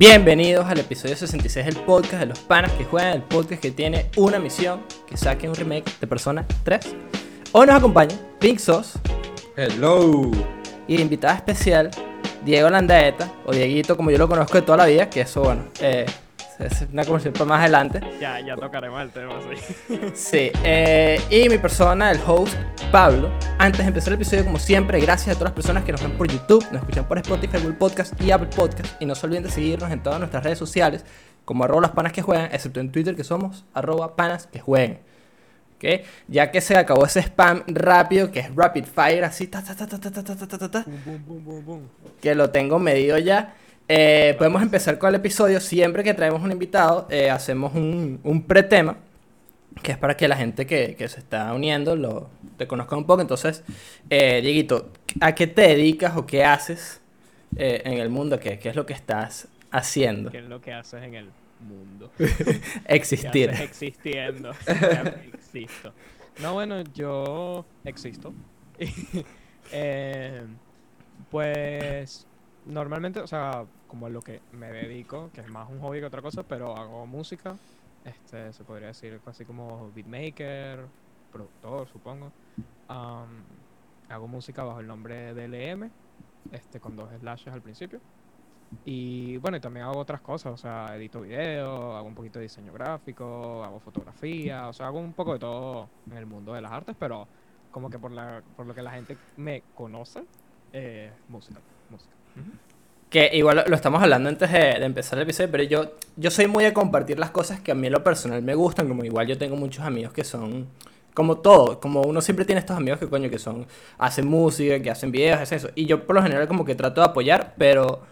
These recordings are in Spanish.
Bienvenidos al episodio 66 del podcast de los panas que juegan, el podcast que tiene una misión, que saque un remake de Persona 3. Hoy nos acompaña Pink Sauce Hello. y invitada especial Diego Landaeta, o Dieguito como yo lo conozco de toda la vida, que eso, bueno, eh, es una conversación para más adelante. Ya, ya tocaremos el tema, sí. Sí, eh, y mi persona, el host, Pablo. Antes de empezar el episodio, como siempre, gracias a todas las personas que nos ven por YouTube, nos escuchan por Spotify, Google Podcast y Apple Podcast. Y no se olviden de seguirnos en todas nuestras redes sociales, como arroba las panas que juegan, excepto en Twitter, que somos arroba panas que jueguen. ¿Ok? Ya que se acabó ese spam rápido, que es rapid fire, así, ta, ta, ta, ta, ta, ta, ta, ta, ta, ta, Boom, boom, boom, boom, boom. que lo tengo medido ya. Eh, podemos empezar con el episodio. Siempre que traemos un invitado, eh, hacemos un, un pretema, que es para que la gente que, que se está uniendo lo te conozca un poco. Entonces, eh, Dieguito, ¿a qué te dedicas o qué haces eh, en el mundo? ¿Qué, ¿Qué es lo que estás haciendo? ¿Qué es lo que haces en el mundo? Existir. ¿Qué haces existiendo? Existo. No, bueno, yo existo. Eh, pues normalmente, o sea, como a lo que me dedico, que es más un hobby que otra cosa, pero hago música. Este, se podría decir así como beatmaker, productor, supongo. Am, hago música bajo el nombre de LM, este, con dos slashes al principio. Y bueno, y también hago otras cosas, o sea, edito video, hago un poquito de diseño gráfico, hago fotografía, o sea, hago un poco de todo en el mundo de las artes, pero como que por, la, por lo que la gente me conoce, eh, música, música. Que igual lo, estamos hablando antes de, empezar el episodio, pero yo, yo soy muy de compartir las cosas que a mí en lo personal me gustan, como igual yo tengo muchos amigos que son como todo, como uno siempre tiene estos amigos que coño que son, hacen música, que hacen videos, hacen eso, y yo por lo general como que trato de apoyar, pero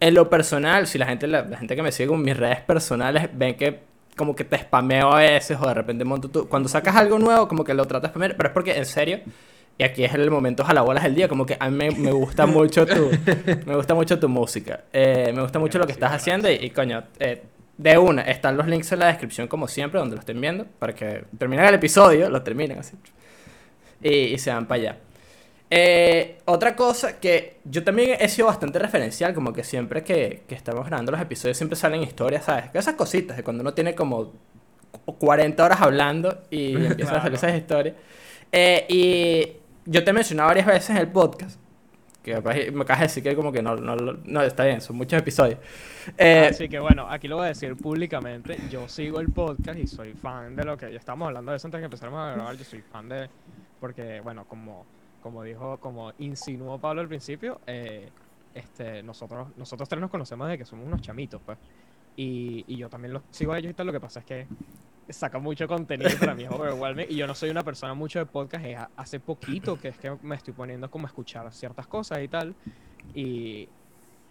en lo personal, si la gente, la, gente que me sigue con mis redes personales ven que como que te spameo a veces o de repente monto tú, cuando sacas algo nuevo como que lo tratas spamear, pero es porque en serio, y aquí es el momento jalabolas del día, como que a mí me, me gusta mucho tu, me gusta mucho tu música, eh, me gusta mucho lo que estás haciendo y, y, coño, eh, de una, están los links en la descripción como siempre, donde lo estén viendo, para que terminen el episodio, lo terminen así, y, y se van para allá. Eh, otra cosa que yo también he sido bastante referencial, como que siempre que, que estamos grabando los episodios siempre salen historias, ¿sabes? Esas cositas de cuando uno tiene como 40 horas hablando y empiezan a hacer esas historias. Eh, y yo te he mencionado varias veces en el podcast, que me acabas de decir que como que no, no, no, está bien, son muchos episodios. Eh, Así que bueno, aquí lo voy a decir públicamente. Yo sigo el podcast y soy fan de lo que ya estamos hablando de eso antes de que empezáramos a grabar. Yo soy fan de. Porque, bueno, como, como dijo, como insinuó Pablo al principio, eh, este, nosotros, nosotros tres nos conocemos desde que somos unos chamitos, pues. Y, y yo también los sigo a ellos y tal. Lo que pasa es que saca mucho contenido para mí es overwhelming. Y yo no soy una persona mucho de podcast. Es hace poquito que es que me estoy poniendo como a escuchar ciertas cosas y tal. Y,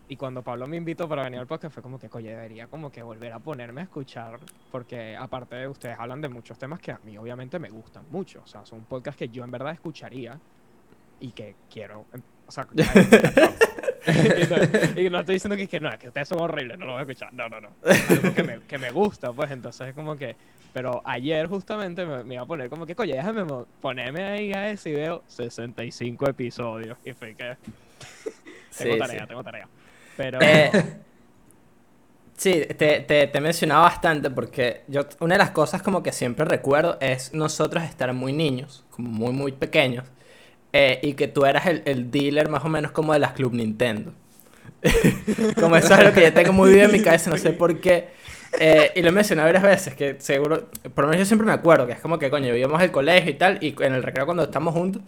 y cuando Pablo me invitó para venir al podcast fue como que, coño, debería como que volver a ponerme a escuchar, porque aparte de ustedes hablan de muchos temas que a mí obviamente me gustan mucho, o sea, son podcasts que yo en verdad escucharía y que quiero, em, o sea. y, no, estoy diciendo que, que no, es que ustedes son horribles, no lo voy a escuchar, no, no, no, algo que me, que me gusta, pues entonces es como que, pero ayer justamente me, me iba a poner como que, coño, déjame ponerme ahí a ese y veo 65 episodios, y fue que... Tengo Sí, tarea, sí. tengo tarea. Pero Eh, sí, te, te, te he mencionado bastante porque yo, una de las cosas como que siempre recuerdo es nosotros estar muy niños, como muy, muy pequeños, eh, y que tú eras el, el dealer más o menos como de las Club Nintendo. como eso es lo que yo tengo muy bien en mi cabeza, no sé por qué. Eh, y lo he mencionado varias veces, que seguro, por lo menos yo siempre me acuerdo, que es como que, coño, íbamos al colegio y tal, y en el recreo cuando estamos juntos,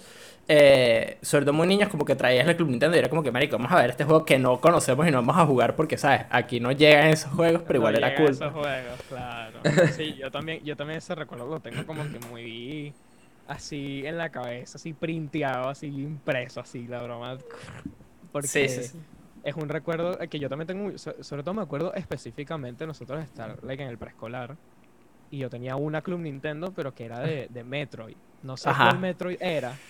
eh, sobre todo muy niños, como que traías el Club Nintendo y era como que, marico, vamos a ver este juego que no conocemos y no vamos a jugar porque, ¿sabes? Aquí no llegan esos juegos, pero igual no era llegan cool. esos juegos, claro. Sí, yo también, yo también ese recuerdo lo tengo como que muy así en la cabeza, así printeado, así impreso, así la broma. Porque Sí, sí, sí. es un recuerdo que yo también tengo, sobre todo me acuerdo específicamente nosotros estar like, en el preescolar y yo tenía una Club Nintendo, pero que era de, de Metroid. No sé Ajá. cuál Metroid era,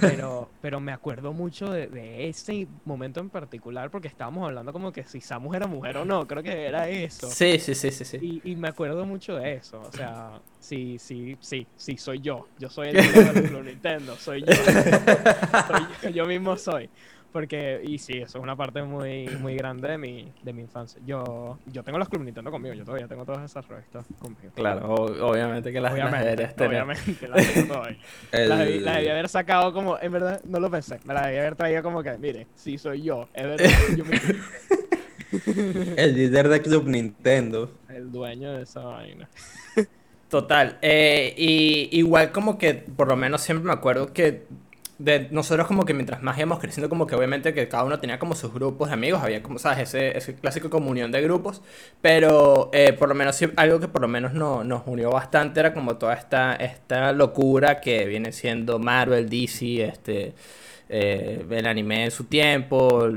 pero, pero me acuerdo mucho de, de ese momento en particular porque estábamos hablando como que si Samus era mujer o no, creo que era eso. Sí, sí, sí, sí, sí. Y, y me acuerdo mucho de eso, o sea, sí, sí, sí, sí, soy yo, yo soy el Club Nintendo, soy yo, soy yo, yo mismo soy. Porque, y sí, eso es una parte muy, muy grande de mi, de mi infancia. Yo, yo tengo los Club Nintendo conmigo, yo todavía tengo todas esas revistas conmigo. Claro, o- obviamente que las, Obviamente, tener. obviamente, las tengo todavía. El, Las debí, las debí haber sacado como, en verdad, no lo pensé. Me las debí haber traído como que, mire, sí soy yo. Es verdad, yo me- el líder de Club Nintendo. el dueño de esa vaina. Total. eh, y igual como que, por lo menos siempre me acuerdo que nosotros como que mientras más íbamos creciendo, como que obviamente que cada uno tenía como sus grupos de amigos, había como, ¿sabes? Ese, ese clásico comunión de grupos, pero eh, por lo menos algo que por lo menos no- nos unió bastante era como toda esta, esta locura que viene siendo Marvel, DC, este... eh, el anime en su tiempo,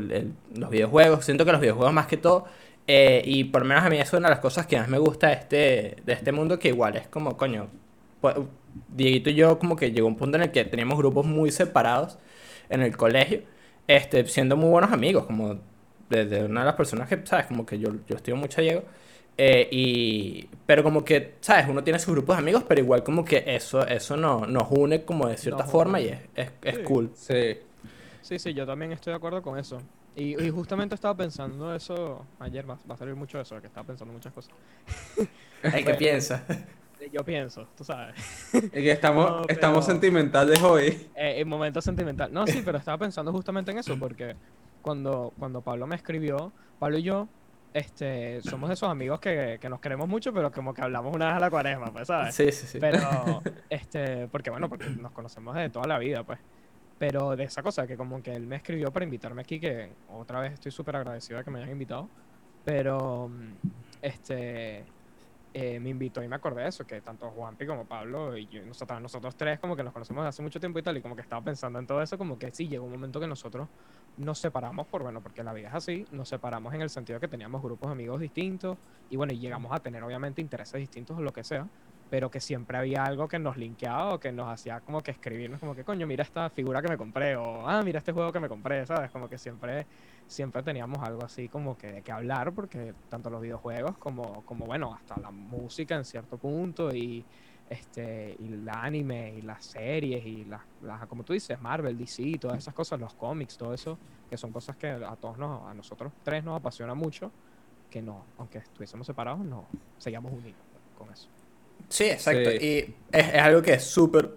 los videojuegos. Siento que los videojuegos más que todo. eh, y por lo menos a mí es una de las cosas que más me gusta de este, de este mundo, que igual es como, coño, Dieguito y yo como que llegó un punto en el que teníamos grupos muy separados en el colegio, este, siendo muy buenos amigos, como desde una de las personas que, ¿sabes? Como que yo, yo estimo mucho a Diego. eh, y, pero como que, ¿sabes? Uno tiene sus grupos de amigos, pero igual como que eso, eso no, nos une como de cierta Nos forma une. y es, es, es Sí. cool. Sí. Sí, sí, yo también estoy de acuerdo con eso. Y, y justamente estaba pensando eso ayer, va, va a salir mucho eso, que estaba pensando muchas cosas. Ay, ¿qué piensas? Yo pienso, tú sabes. Es que estamos, No, estamos pero- sentimentales hoy. Eh, en momento sentimental. No, sí, pero estaba pensando justamente en eso, porque cuando, cuando Pablo me escribió, Pablo y yo este, somos esos amigos que, que nos queremos mucho, pero como que hablamos una vez a la cuaresma, pues, ¿sabes? Sí, sí, sí. Pero, este, porque bueno, porque nos conocemos de toda la vida, pues. Pero de esa cosa, que como que él me escribió para invitarme aquí, que otra vez estoy súper agradecido de que me hayan invitado. Pero, este, eh, me invitó y me acordé de eso, que tanto Juanpi como Pablo y yo, nosotros, nosotros tres como que nos conocemos desde hace mucho tiempo y tal, y como que estaba pensando en todo eso, como que sí, llegó un momento que nosotros nos separamos por, bueno, porque la vida es así, nos separamos en el sentido de que teníamos grupos de amigos distintos, y bueno, y llegamos a tener obviamente intereses distintos o lo que sea, pero que siempre había algo que nos linkeaba o que nos hacía como que escribirnos como que coño, mira esta figura que me compré o ah, mira este juego que me compré, ¿sabes? Como que siempre siempre teníamos algo así como que de qué hablar porque tanto los videojuegos como como bueno, hasta la música en cierto punto y este y el anime y las series y las, las como tú dices, Marvel, DC, todas esas cosas, los cómics, todo eso, que son cosas que a todos nos a nosotros tres nos apasiona mucho, que no, aunque estuviésemos separados, no seguíamos unidos con eso. Sí, exacto. Sí. Y es, es algo que es súper,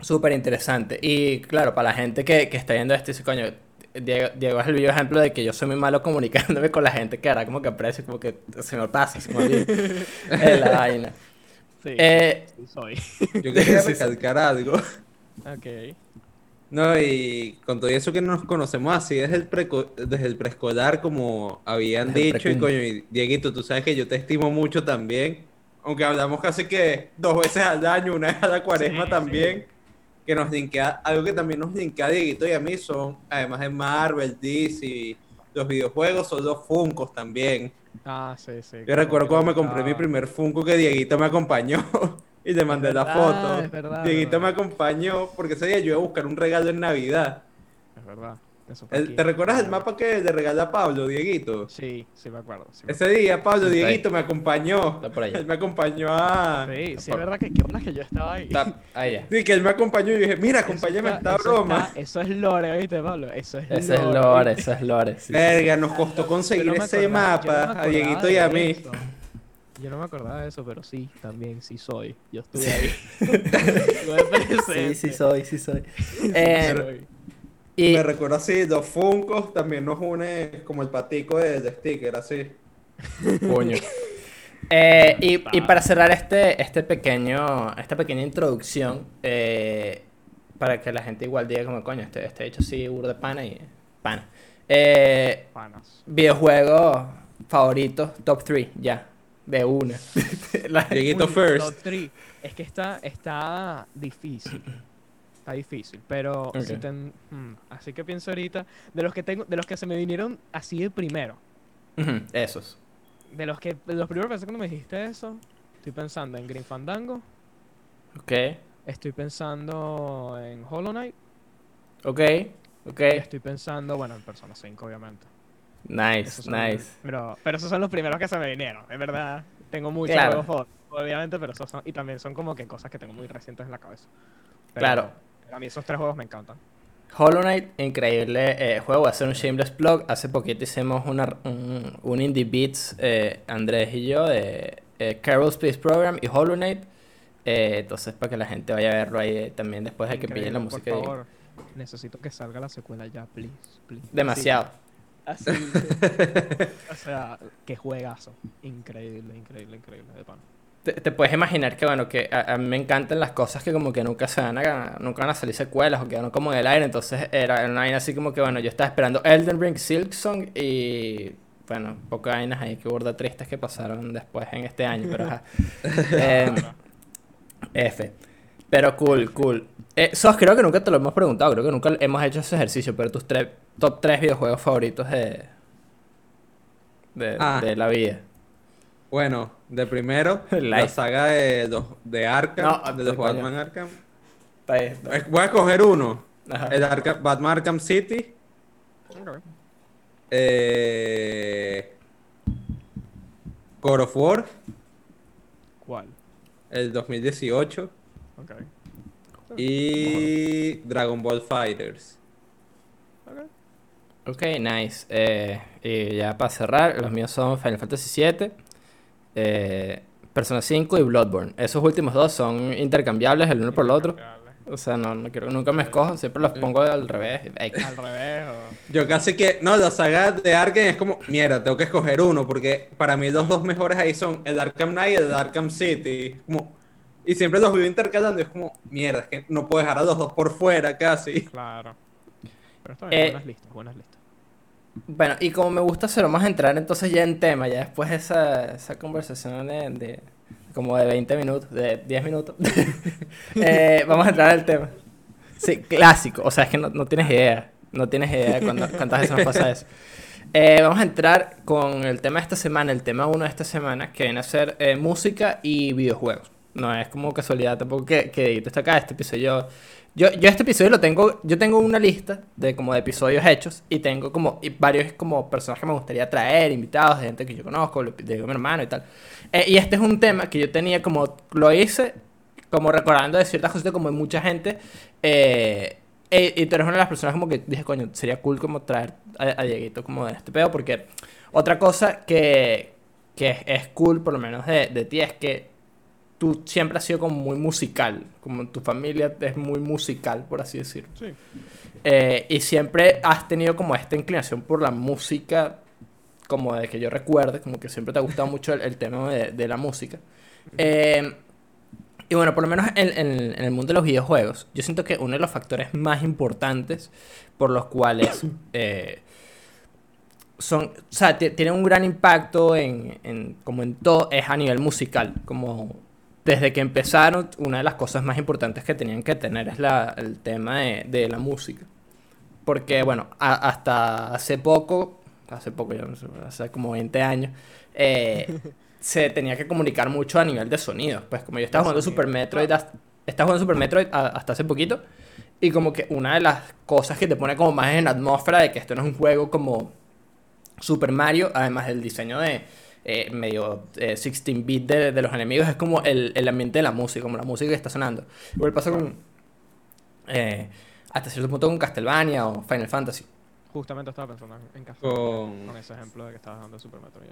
súper interesante. Y claro, para la gente que, que está viendo esto, dice, coño, Diego, Diego es el vivo ejemplo de que yo soy muy malo comunicándome con la gente que ahora como que aprecio, como que se me pasa, se me olvida. Es la vaina. Sí, Eh, sí soy. Yo quería recalcar algo. ok. No, y con todo eso que nos conocemos así desde el, preco- desde el preescolar, como habían Desde dicho, y coño, y Dieguito, tú sabes que yo te estimo mucho también, aunque hablamos casi que dos veces al año, una vez a la cuaresma Sí, también, que nos linkea, algo que también nos linkea a Dieguito y a mí son, además de Marvel, DC, los videojuegos, son los Funkos también. Ah, sí, sí. Yo recuerdo cuando me compré mi primer Funko que Dieguito me acompañó y le mandé la verdad, foto. es verdad, Dieguito verdad. me acompañó porque ese día yo iba a buscar un regalo en Navidad. Es verdad. Eso fue El- aquí. ¿Te recuerdas el mapa que le regalé a Pablo, Dieguito? Sí, sí me acuerdo. sí me Ese día Pablo Está ahí. Dieguito me acompañó. Está por allá. Él me acompañó a... Sí, sí, es verdad que qué onda que yo estaba ahí. Está ahí ya. Sí, que él me acompañó y dije, mira, Eso acompáñame a está- esta eso broma. está- Eso es lore, ¿viste, Pablo? Eso es Ese es lore, eso es lore. sí. Verga, nos costó conseguir no ese acordaba- no mapa a Dieguito y a mí. eso. Yo no me acordaba de eso, pero sí, también sí soy. Yo estuve ahí. Sí, sí soy, sí soy. Sí Eh, soy. Y Me recuerdo así, los Funkos también nos une como el patico de, de sticker, así. Coño. Eh, y, y para cerrar este, este pequeño, esta pequeña introducción, eh, para que la gente igual diga como, coño, este, este hecho sí, burro de pana y pana. Eh, Panas. videojuegos favoritos, top 3, ya, de una. Dieguito first. top. Es que está, está difícil. Está difícil. Pero si ten- hmm, así que pienso ahorita. De los que tengo, de los que se me vinieron así de primero. Esos. De los que, de los primeros pensé cuando me dijiste eso. Estoy pensando en Green Fandango. Ok, Estoy pensando en Hollow Knight. ok, ok. Y estoy pensando, bueno, en Persona 5, obviamente. Nice, nice. Pero, pero esos son los primeros que se me vinieron. Es verdad. Tengo muchos Claro. juegos obviamente, pero esos son. Y también son como que cosas que tengo muy recientes en la cabeza. Pero Claro. A mí esos tres juegos me encantan. Hollow Knight, increíble eh, juego. Voy a hacer un shameless plug. Hace poquito hicimos una, un, un Indie Beats, eh, Andrés y yo, de eh, Carol Space Program y Hollow Knight. Eh, entonces, para que la gente vaya a verlo ahí eh, también después de que pillen la música. Por favor, necesito que salga la secuela ya, please, please. Demasiado. Así. O sea, qué juegazo. Increíble, increíble, increíble, de pan. Te, te puedes imaginar que, bueno, que a, a mí me encantan las cosas que como que nunca se van a, nunca van a salir secuelas o quedaron como en el aire. Entonces era una vaina así como que, bueno, yo estaba esperando Elden Ring, Silksong y, bueno, pocas vainas ahí que burda tristes que pasaron después en este año, pero ajá. Eh, F. Pero cool, cool. Eh, Sos, creo que nunca te lo hemos preguntado, creo que nunca hemos hecho ese ejercicio, pero tus tres, top 3 videojuegos favoritos de, de, Ah. de la vida. Bueno, de primero, la saga de, de Arkham, No, de los coño. Batman Arkham. Voy a coger uno. Ajá. El Arkham- Batman Arkham City. Ok. Eh, God of War, ¿Cuál? el 2018. Ok. Y Dragon Ball Fighters. Ok. Ok, nice. Eh, y ya para cerrar, los míos son Final Fantasy VII, eh, Persona 5 y Bloodborne. Esos últimos dos son intercambiables el uno por el otro. O sea, no, no quiero, nunca me escojo, siempre los pongo al revés. Ey, Al revés, o... Yo casi que, no, la saga de Arkham es como, mierda, tengo que escoger uno, porque para mí los dos mejores ahí son el Arkham Knight y el Arkham City. Como, y siempre los vivo intercalando, y es como, mierda, es que no puedo dejar a los dos por fuera casi. Claro. Pero está bien, Eh, buenas listas, buenas listas. Bueno, y como me gusta hacerlo más entrar entonces ya en tema, ya después de esa, esa conversación de, de- como de 20 minutos, de 10 minutos, eh, vamos a entrar al tema. Sí, clásico, o sea, es que no, no tienes idea, no tienes idea de cuándo- cuántas veces nos pasa eso. Eh, vamos a entrar con el tema de esta semana, el tema uno de esta semana, que viene a ser eh, música y videojuegos. No es como casualidad tampoco que, que está acá, este episodio... Yo, yo este episodio lo tengo, yo tengo una lista de como de episodios hechos y tengo como y varios como personas que me gustaría traer, invitados, de gente que yo conozco, de mi hermano y tal. Eh, y este es un tema que yo tenía como, lo hice como recordando de ciertas cosas como mucha gente. eh, e- y tú eres una de las personas como que dije, coño, sería cool como traer a, a Dieguito como de este pedo, porque otra cosa que, que es, es cool, por lo menos de, de ti, es que tú siempre has sido como muy musical, como tu familia es muy musical, por así decirlo. Sí. Eh, y siempre has tenido como esta inclinación por la música, como de que yo recuerde, como que siempre te ha gustado mucho el, el tema de, de la música. Eh, y bueno, por lo menos en, en- en el mundo de los videojuegos, yo siento que uno de los factores más importantes por los cuales eh, son, o sea, ti- tienen un gran impacto en, en- como en todo, es a nivel musical, como desde que empezaron, una de las cosas más importantes que tenían que tener es la, el tema de, de la música. Porque, bueno, a- hasta hace poco, hace poco, ya no sé, hace como 20 años, eh, se tenía que comunicar mucho a nivel de sonido. Pues como yo estaba jugando Super Metroid, hasta, estaba jugando Super Metroid a- hasta hace poquito, y como que una de las cosas que te pone como más en atmósfera de que esto no es un juego como Super Mario, además del diseño de eh, medio 16-bit de, de los enemigos, es como el, el ambiente de la música, como la música que está sonando. Igual pasa con, eh, hasta cierto punto con Castlevania o Final Fantasy. Justamente estaba pensando en- en casa. Con- Con ese ejemplo de que estabas dando de Super Metroid.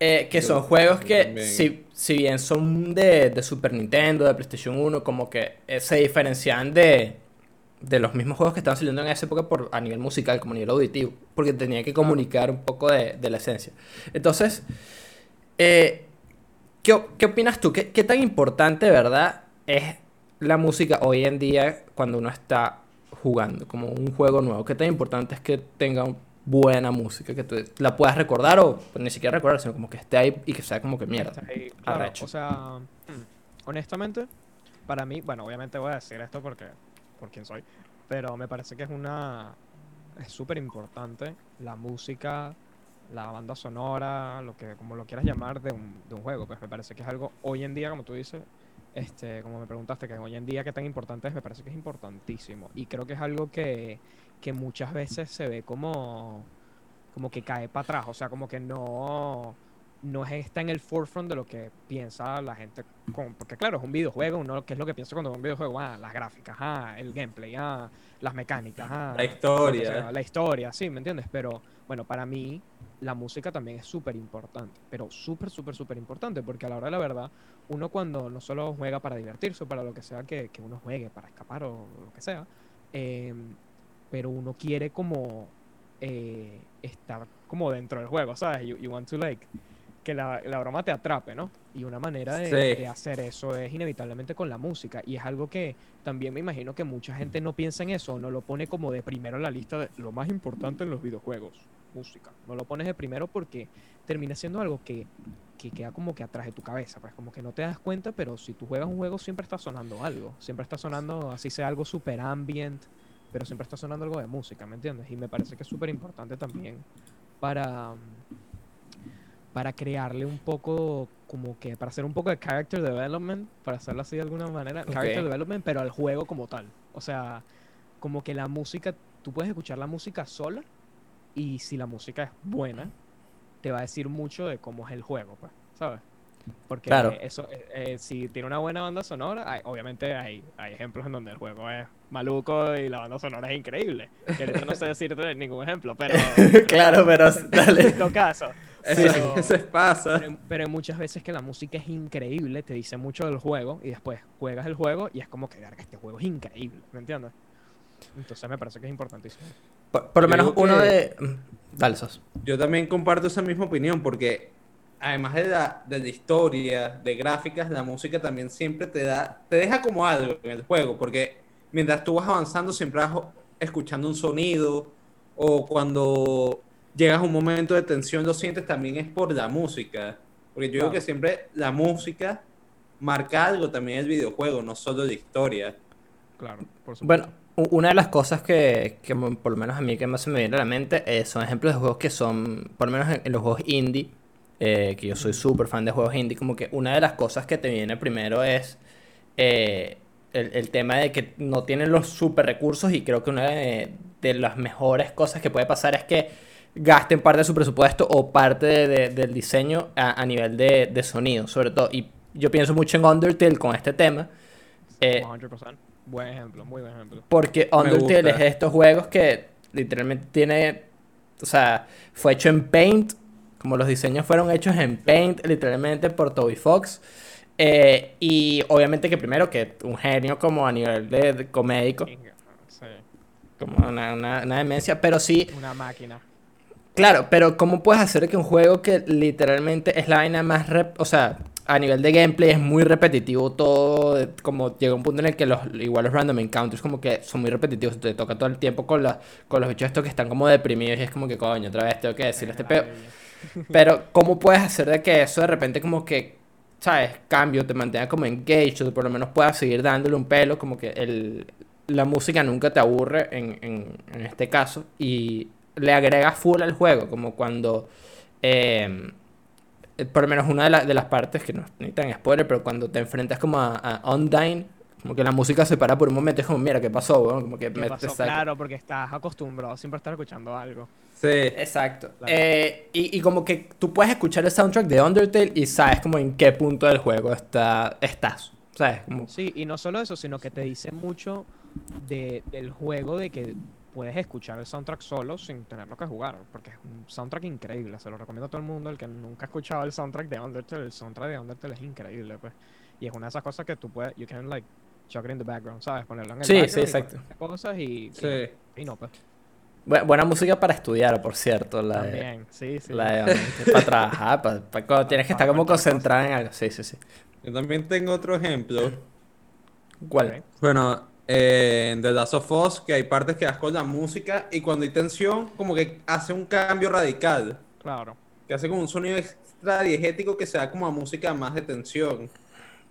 Eh, que Yo- son juegos que, si, si bien son de, de Super Nintendo, de PlayStation 1, como que eh, se diferencian de, de los mismos juegos que estaban saliendo en esa época por, a nivel musical, como a nivel auditivo, porque tenía que comunicar un poco de, de la esencia. Entonces, eh, ¿qué, qué opinas tú? ¿Qué, qué tan importante, verdad, es la música hoy en día cuando uno está jugando, como un juego nuevo? ¿Qué tan importante es que tenga buena música, que tú la puedas recordar o pues, ni siquiera recordar, sino como que esté ahí y que sea como que mierda? Claro, o sea, mm, honestamente, para mí, bueno, obviamente voy a decir esto porque, por quién soy, pero me parece que es una, es súper importante la música, la banda sonora, lo que, como lo quieras llamar, de un, de un juego, pues me parece que es algo, hoy en día, como tú dices, este, como me preguntaste, que hoy en día qué tan importante es, me parece que es importantísimo, y creo que es algo que, que muchas veces se ve como, como que cae para atrás, o sea, como que no no está en el forefront de lo que piensa la gente. Con, porque claro, es un videojuego, uno qué es lo que piensa cuando ve un videojuego, ah, las gráficas, ah, el gameplay, ah, las mecánicas, ah, La historia. sea, la historia, sí, ¿me entiendes? Pero bueno, para mí la música también es súper importante, pero súper, súper, súper importante, porque a la hora de la verdad, uno cuando no solo juega para divertirse o para lo que sea que, que uno juegue, para escapar o lo que sea, eh, pero uno quiere como eh, estar como dentro del juego, ¿sabes? You, you want to like que la, la broma te atrape, ¿no? Y una manera de, Sí. de hacer eso es inevitablemente con la música. Y es algo que también me imagino que mucha gente no piensa en eso, no lo pone como de primero en la lista de lo más importante en los videojuegos, música. No lo pones de primero porque termina siendo algo que, que queda como que atrás de tu cabeza, pues como que no te das cuenta, pero si tú juegas un juego siempre está sonando algo, siempre está sonando, así sea algo super ambient, pero siempre está sonando algo de música, ¿me entiendes? Y me parece que es súper importante también para, para crearle un poco, como que, para hacer un poco de character development, para hacerlo así de alguna manera, character development, pero al juego como tal. O sea, como que la música, tú puedes escuchar la música sola y si la música es buena, te va a decir mucho de cómo es el juego, pues, ¿sabes? Porque Claro. eso, eh, eh, si tiene una buena banda sonora, hay- obviamente hay, hay ejemplos en donde el juego es maluco y la banda sonora es increíble. Que no sé decirte ningún ejemplo, pero... claro, pero dale. En todo caso. Pero- eso pasa. pero, muchas veces que la música es increíble, te dice mucho del juego y después juegas el juego y es como que, verga, este juego es increíble, ¿me entiendes? Entonces me parece que es importantísimo. Por, por lo Yo menos digo uno que- de... mm, Dale, Sos. Yo también comparto esa misma opinión porque además de la, de la historia, de gráficas, la música también siempre te da, te deja como algo en el juego porque mientras tú vas avanzando siempre vas escuchando un sonido o cuando llegas a un momento de tensión lo sientes también es por la música. Porque yo digo Claro. que siempre la música marca algo también el videojuego, no solo la historia. Claro, por supuesto. Bueno, una de las cosas que, que por lo menos a mí que más se me viene a la mente eh, son ejemplos de juegos que son, por lo menos en, en los juegos indie, eh, que yo soy súper fan de juegos indie, como que una de las cosas que te viene primero es eh, el, el tema de que no tienen los super recursos y creo que una de, de las mejores cosas que puede pasar es que gasten parte de su presupuesto o parte de- de- del diseño a, a nivel de, de sonido, sobre todo. Y yo pienso mucho en Undertale con este tema. eh, 100%. Buen ejemplo, muy buen ejemplo. porque Undertale es de estos juegos que literalmente tiene. O sea, fue hecho en Paint. Como los diseños fueron hechos en Paint, literalmente por Toby Fox. Eh, y obviamente que primero que un genio como a nivel de, de comédico, Sí, como una, una, una demencia, pero sí, una máquina. claro, pero ¿cómo puedes hacer que un juego que literalmente es la vaina más, rep- o sea, a nivel de gameplay es muy repetitivo todo, como llega un punto en el que los, igual los random encounters como que son muy repetitivos, te toca todo el tiempo con, la, con los bichos estos que están como deprimidos y es como que coño, otra vez tengo que decirle este peo. Pero, ¿cómo puedes hacer de que eso de repente como que, ¿sabes? Cambio, te mantenga como engaged, o por lo menos puedas seguir dándole un pelo, como que el, la música nunca te aburre en, en, en este caso, y le agregas full al juego, como cuando, eh, por lo menos una de, la- de las partes, que no ni tan spoiler, pero cuando te enfrentas como a, a Undyne, como que la música se para por un momento, es como, mira, ¿qué pasó? weón? Como que ¿Qué me- pasó? Claro, porque estás acostumbrado siempre a estar escuchando algo. Sí. Exacto. Claro. Eh, y, y como que tú puedes escuchar el soundtrack de Undertale y sabes como en qué punto del juego está, estás. ¿Sabes? Como, Sí, y no solo eso, sino que te dice mucho de, del juego de que puedes escuchar el soundtrack solo sin tenerlo que jugar, porque es un soundtrack increíble, se lo recomiendo a todo el mundo, el que nunca ha escuchado el soundtrack de Undertale, el soundtrack de Undertale es increíble, pues. Y es una de esas cosas que tú puedes, you can like chuck it in the background, ¿sabes? Ponerlo en el Sí, sí, background y exacto. cosas y, Sí. y, y no, pues. bu- buena música para estudiar, por cierto. La de, También, sí, sí. la de para trabajar, para, para cuando tienes que estar como concentrado en algo. Sí, sí, sí. Yo también tengo otro ejemplo. ¿Cuál? Bueno, eh, en The Last of Us, que hay partes que das con la música y cuando hay tensión, como que hace un cambio radical. Claro. Que hace como un sonido extra diegético que se da como a música más de tensión.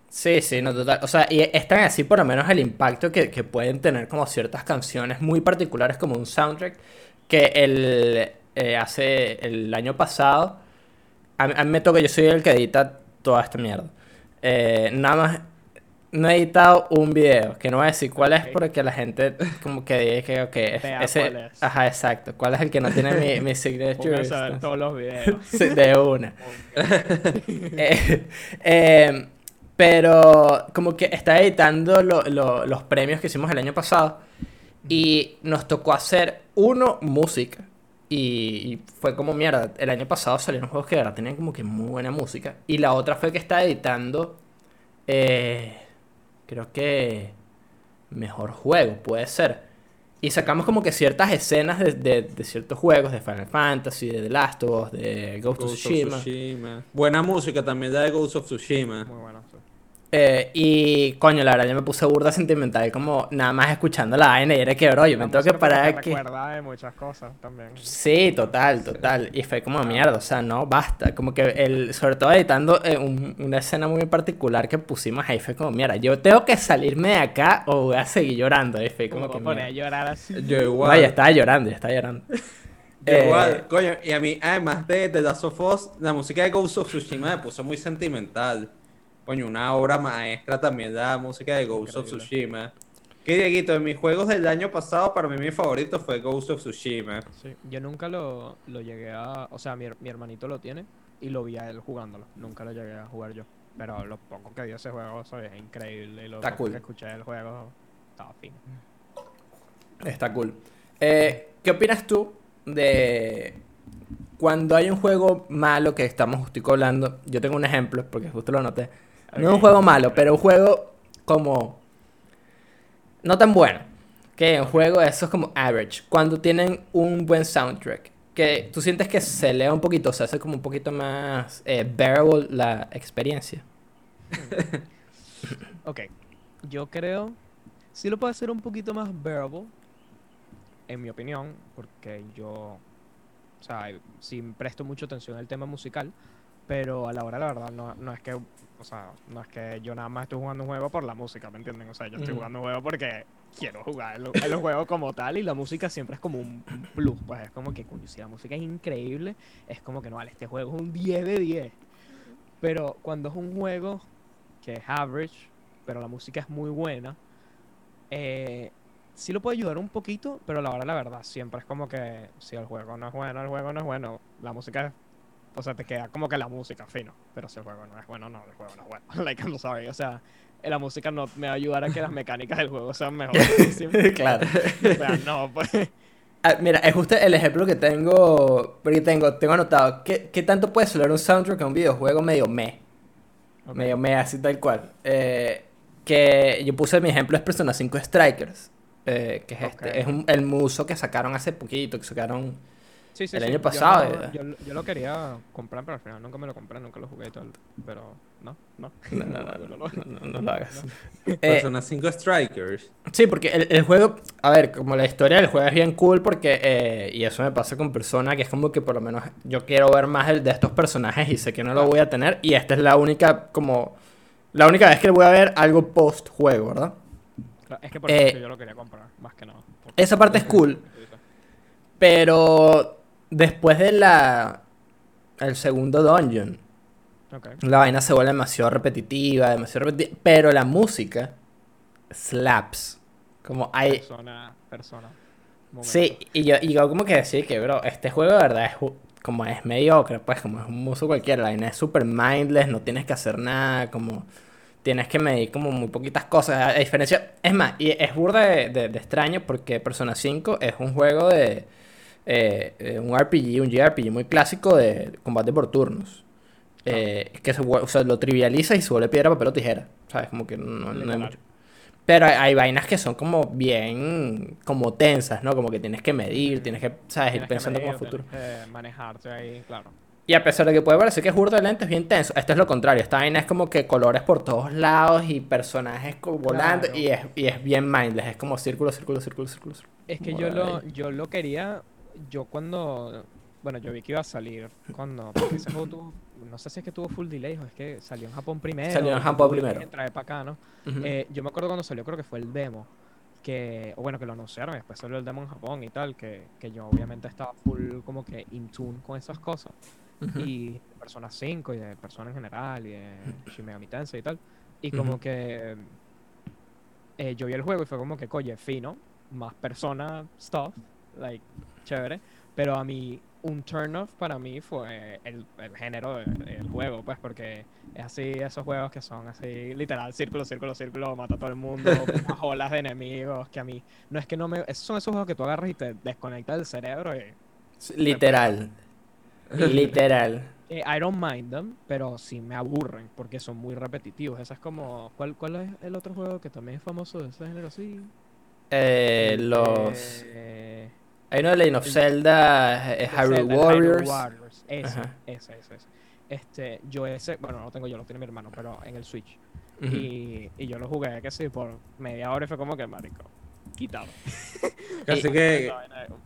Sí, sí, no, total. O sea, y es tan así por lo menos el impacto que, que pueden tener como ciertas canciones muy particulares como un soundtrack que el, eh, hace el año pasado, a, a mí me toca, yo soy el que edita toda esta mierda. Eh, nada más, no he editado un video, que no voy a decir cuál es porque la gente como que diga que, ok, ese, cuál es. ajá, exacto, cuál es el que no tiene mi, mi signature. Pónganse a ver todos los videos. Sí, de una. Eh, eh, pero como que estaba editando lo- lo- los premios que hicimos el año pasado y nos tocó hacer uno música y, y fue como mierda. El año pasado salieron juegos que de verdad tenían como que muy buena música y la otra fue que estaba editando eh, creo que mejor juego puede ser. Y sacamos como que ciertas escenas de, de- de ciertos juegos, de Final Fantasy, de The Last of Us, de Ghost of Ghost of Tsushima. Tsushima. Buena música también de Ghost of Tsushima. Muy bueno. Eh, y coño, la verdad, yo me puse burda sentimental, como nada más escuchando la vaina y era que, bro, yo me La tengo que parar recuerda de muchas cosas también. Sí, total, total. Y fue como mierda, o sea, no, basta. Como que el, sobre todo editando eh, un- una escena muy particular que pusimos ahí, fue como mierda, yo tengo que salirme de acá o voy a seguir llorando. Y fue como Como que poner a llorar así. Yo igual. Vaya, estaba llorando, ya estaba llorando. Yo Eh, igual, coño, y a mí, además de The Last of Us, la música de Ghost of Tsushima me puso muy sentimental. Coño, una obra maestra también la música de Ghost of. Tsushima. Que Dieguito, de mis juegos del año pasado, para mí mi favorito fue Ghost of Tsushima. Sí, yo nunca lo, lo llegué a... O sea, mi, mi hermanito lo tiene y lo vi a él jugándolo. Nunca lo llegué a jugar yo. Pero lo poco que dio ese juego, es increíble. Y lo Está cool. que escuché del juego, estaba fino. Está cool. Eh, ¿Qué opinas tú de cuando hay un juego malo que estamos justico hablando? Yo tengo un ejemplo, porque justo lo noté. No es un juego malo, pero un juego como... No tan bueno. Que un juego de esos como average. Cuando tienen un buen soundtrack. Que tú sientes que se eleva un poquito, se hace como un poquito más eh, bearable la experiencia. Ok, yo creo... Sí lo puede hacer un poquito más bearable, en mi opinión, porque yo... O sea, sí presto mucha atención al tema musical, pero a la hora la verdad no, no es que... O sea, no es que yo nada más estoy jugando un juego por la música, ¿me entienden? O sea, yo estoy jugando un juego porque quiero jugar el, el juego como tal y la música siempre es como un plus, pues es como que coño, si la música es increíble, es como que no, vale, este juego es un 10 de 10. Pero cuando es un juego que es average, pero la música es muy buena, eh, sí lo puede ayudar un poquito, pero a la hora la verdad siempre es como que si el juego no es bueno, el juego no es bueno, la música es... O sea, te queda como que la música fino, pero si el juego no es bueno, no, el juego no es bueno. like, I'm sorry, o sea, la música no me va a ayudar a que las mecánicas del juego sean mejores. claro. O sea, no, pues... Ah, mira, es justo el ejemplo que tengo, porque tengo, tengo anotado. ¿Qué, qué tanto puede sonar un soundtrack a un videojuego medio me? Ok. Medio me, así tal cual. Eh, que yo puse mi ejemplo es Persona 5 Strikers. eh, que es este, es un- el muso que sacaron hace poquito, que sacaron el año pasado. Yo, lo quería comprar, pero al final nunca me lo compré, nunca lo jugué y todo. Pero no, no. No, no, no, no, no lo hagas. Eh, 5 Strikers. Sí, porque el, el, juego, a ver, como la historia del juego es bien cool porque, eh, y eso me pasa con Persona, que es como que por lo menos yo quiero ver más el, de estos personajes y sé que no lo voy a tener. Y esta es la única, como, la única vez que voy a ver algo post juego, ¿verdad? Es que por eso eh, yo lo quería comprar, más que nada. Esa parte es cool. Pero después de la, el segundo dungeon, Ok. la vaina se vuelve demasiado repetitiva, demasiado repetitiva, pero la música slaps. Como hay, Persona, persona. momento. Sí, y yo, y yo como que decir que, bro, este juego de verdad es como es mediocre, pues como es un muso cualquiera, la vaina es super mindless, no tienes que hacer nada, como tienes que medir como muy poquitas cosas, a, a diferencia, es más, y es burda de, de- de extraño porque Persona 5 es un juego de, eh, eh, un RPG, un JRPG muy clásico de combate por turnos. Eh, que se, o sea, lo trivializa y se vuelve piedra, papel o tijera, ¿sabes? Como que no, no hay mucho. Pero hay, hay vainas que son como bien, como tensas, ¿no? Como que tienes que medir, tienes que, ¿sabes? Ir Tienes que pensando como futuro. que manejarte ahí, claro. Y a pesar de que puede parecer que es burda de lento, es bien tenso. Esto es lo contrario. Esta vaina es como que colores por todos lados y personajes volando Claro. y, es, y es bien mindless. Es como círculo, círculo, círculo, círculo. Es que yo lo, yo lo quería, yo cuando, bueno, yo vi que iba a salir cuando, porque ese juego tuvo, no sé si es que tuvo full delay o es que salió en Japón primero. Salió en Japón primero. en traer para acá, ¿no? Eh, yo me acuerdo cuando salió, creo que fue el demo, que, o bueno, que lo anunciaron después salió el demo en Japón y tal, que, que yo obviamente estaba full como que in tune con esas cosas. Y de Persona 5 y de Persona en general y de Shin Megami Tensei y tal. Y como que eh, yo vi el juego y fue como que, coye, fino, más persona, stuff, like, chévere. Pero a mí, un turn off para mí fue el, el género del del juego, pues, porque es así, esos juegos que son así, literal, círculo, círculo, círculo, mata a todo el mundo, unas olas de enemigos, que a mí, no es que no me, esos son esos juegos que tú agarras y te desconectas del cerebro y Literal. Literal. Eh, I don't mind them, pero sí me aburren porque son muy repetitivos. Esa es como. ¿Cuál, cuál es el otro juego que también es famoso de ese género? Sí. Eh, los. Eh, Hay uno de Legend of el- Zelda, eh, de Hyrule Zelda, Warriors. Warriors. Ese, ese, ese, ese. Este, yo ese, bueno, no lo tengo yo, lo tiene mi hermano, pero en el Switch. Y, y yo lo jugué, que sí, por media hora y fue como que, marico, quitado. Casi que,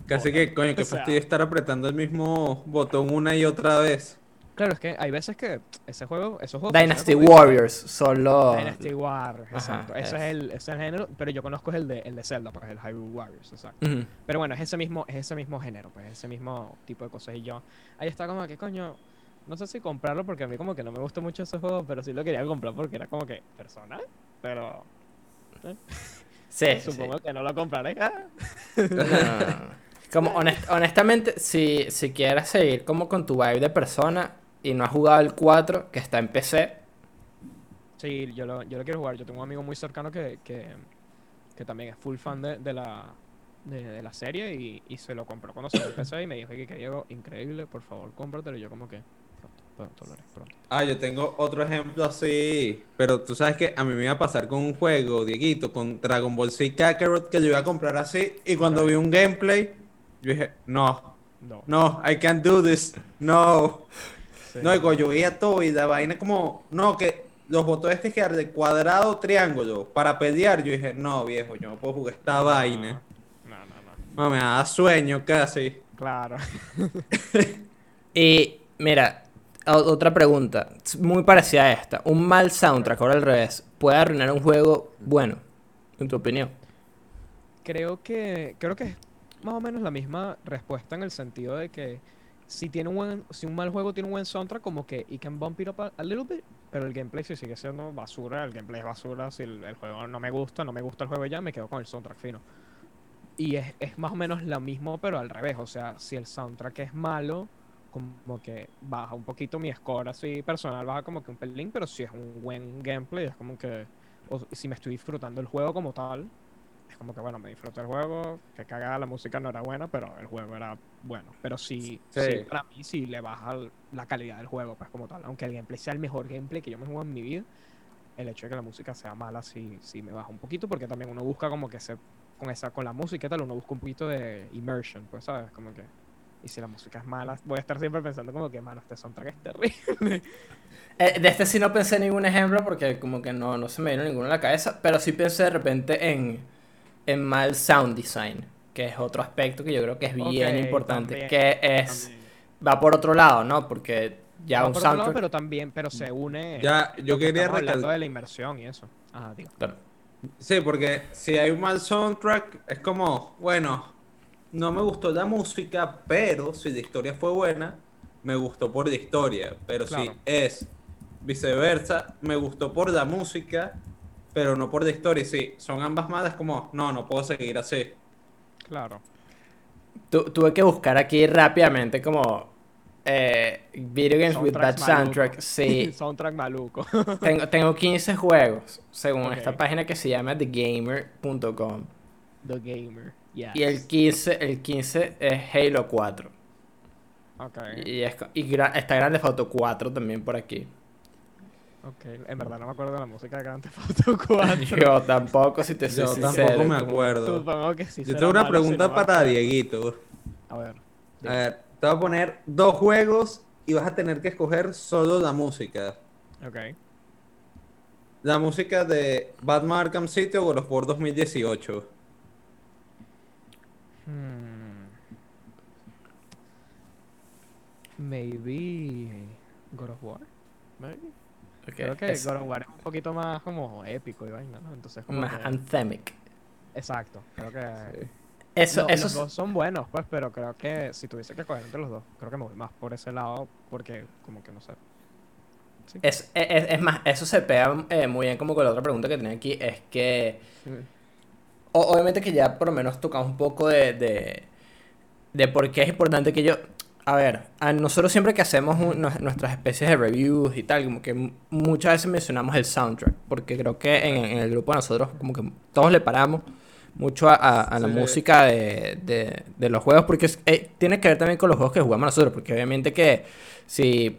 casi que, coño, que fastidio estar apretando el mismo botón una y otra vez. Claro, es que hay veces que ese juego, esos juegos. Dynasty Warriors son los. Dynasty Warriors, Ajá, exacto. Ese es. es el, ese es el género, pero yo conozco el de, el de Zelda, pues el Hyrule Warriors, exacto. Pero bueno, es ese mismo, es ese mismo género, pues ese mismo tipo de cosas. Y yo, ahí está como que, coño, no sé si comprarlo porque a mí como que no me gusta mucho ese juego, pero sí lo quería comprar porque era como que persona, pero Sí, sí. supongo que no lo compraré. No. Como honest- honestamente, si, si quieres seguir como con tu vibe de persona y no has jugado el 4, que está en PC, Sí, yo lo, yo lo quiero jugar. Yo tengo un amigo muy cercano que, que, que también es full fan de, de la, de, de la serie y, y se lo compró cuando salió el PC y me dijo que quería algo increíble, por favor, cómpratelo. Y yo como que, pronto, pronto, lo haré, pronto. Ah, yo tengo otro ejemplo así. Pero tú sabes que a mí me iba a pasar con un juego, Dieguito, con Dragon Ball Z Kakarot, que yo iba a comprar así. Y cuando vi un gameplay, yo dije, no, No. no, I can't do this. No. Sí. No, y cuando yo veía todo y la vaina como, no, que los botones que quedar de cuadrado o triángulo para pelear, yo dije, no, viejo, yo no puedo jugar esta vaina. No, no, no. No, me da sueño casi. Claro. Y mira, otra pregunta, muy parecida a esta. Un mal soundtrack, ahora al revés, puede arruinar un juego bueno, en tu opinión. Creo que, creo que es más o menos la misma respuesta en el sentido de que si tiene un buen, si un mal juego tiene un buen soundtrack, como que it can bump it up a, a little bit, pero el gameplay si sigue siendo basura, el gameplay es basura, si el, el juego no me gusta, no me gusta el juego ya, me quedo con el soundtrack fino. Y es, es más o menos lo mismo, pero al revés, o sea, si el soundtrack es malo, como que baja un poquito mi score así personal, baja como que un pelín, pero si es un buen gameplay, es como que, o si me estoy disfrutando el juego como tal, es como que bueno, me disfruto el juego, que cagada la música no era buena, pero el juego era bueno. Pero sí, Sí. sí, para mí sí le baja la calidad del juego, pues como tal. Aunque el gameplay sea el mejor gameplay que yo me juego en mi vida, el hecho de que la música sea mala sí, sí me baja un poquito, porque también uno busca como que se, con esa, con la música y tal, uno busca un poquito de immersion, pues sabes, como que. Y si la música es mala, voy a estar siempre pensando como que, mano, este soundtrack es terrible. Eh, de este sí no pensé en ningún ejemplo porque como que no, no se me vino ninguno en la cabeza, pero sí pensé de repente en, en mal sound design, que es otro aspecto que yo creo que es bien importante, también, que es, También. va por otro lado, ¿no? Porque ya Va un por otro lado, soundtrack... pero también, pero se une. Ya, yo que quería estamos hablando recal- de la inmersión y eso. Ajá, digo. Claro. Sí, porque si hay un mal soundtrack, es como, bueno, no me gustó la música, pero si la historia fue buena, me gustó por la historia. Pero si es viceversa, me gustó por la música, pero no por la historia. Y si son ambas malas, como, no, no puedo seguir así. Claro. Tu- tuve que buscar aquí rápidamente como eh, Video Games with Bad Soundtrack. Sí, Soundtrack maluco. tengo, tengo 15 juegos, según esta página que se llama TheGamer.com. The Gamer. Yes. Y el 15, el 15 es Halo 4. Ok. Y, es y gra- está Grande Foto 4 también por aquí. Ok. En verdad no me acuerdo de la música de Grand Theft Auto 4. Yo tampoco, si te soy Yo sincero. tampoco me acuerdo. Supongo que sí. Yo tengo una malo, pregunta si no para. Dieguito. A ver. A ver, te voy a poner dos juegos y vas a tener que escoger solo la música. Ok. La música de Batman Arkham City o God of War 2018. Hmm. Maybe. God of War. Maybe. Creo que es God of War es un poquito más como épico y vaina, ¿no? Entonces como más que- anthemic. Exacto. Creo que. Eso, No, eso los dos son buenos, pues, pero creo que si tuviese que coger entre los dos, creo que me voy más por ese lado, porque como que no sé. sí. Es, es, es más, eso se pega eh, muy bien como con la otra pregunta que tenía aquí, es que o- obviamente que ya por lo menos tocamos un poco de, de, de por qué es importante que yo... A ver, a nosotros siempre que hacemos un- nuestras especies de reviews y tal, como que muchas veces mencionamos el soundtrack, porque creo que en, en el grupo de nosotros como que todos le paramos mucho a, a- a la Sí. música de, de- de los juegos, porque es- eh, tiene que ver también con los juegos que jugamos nosotros, porque obviamente que si...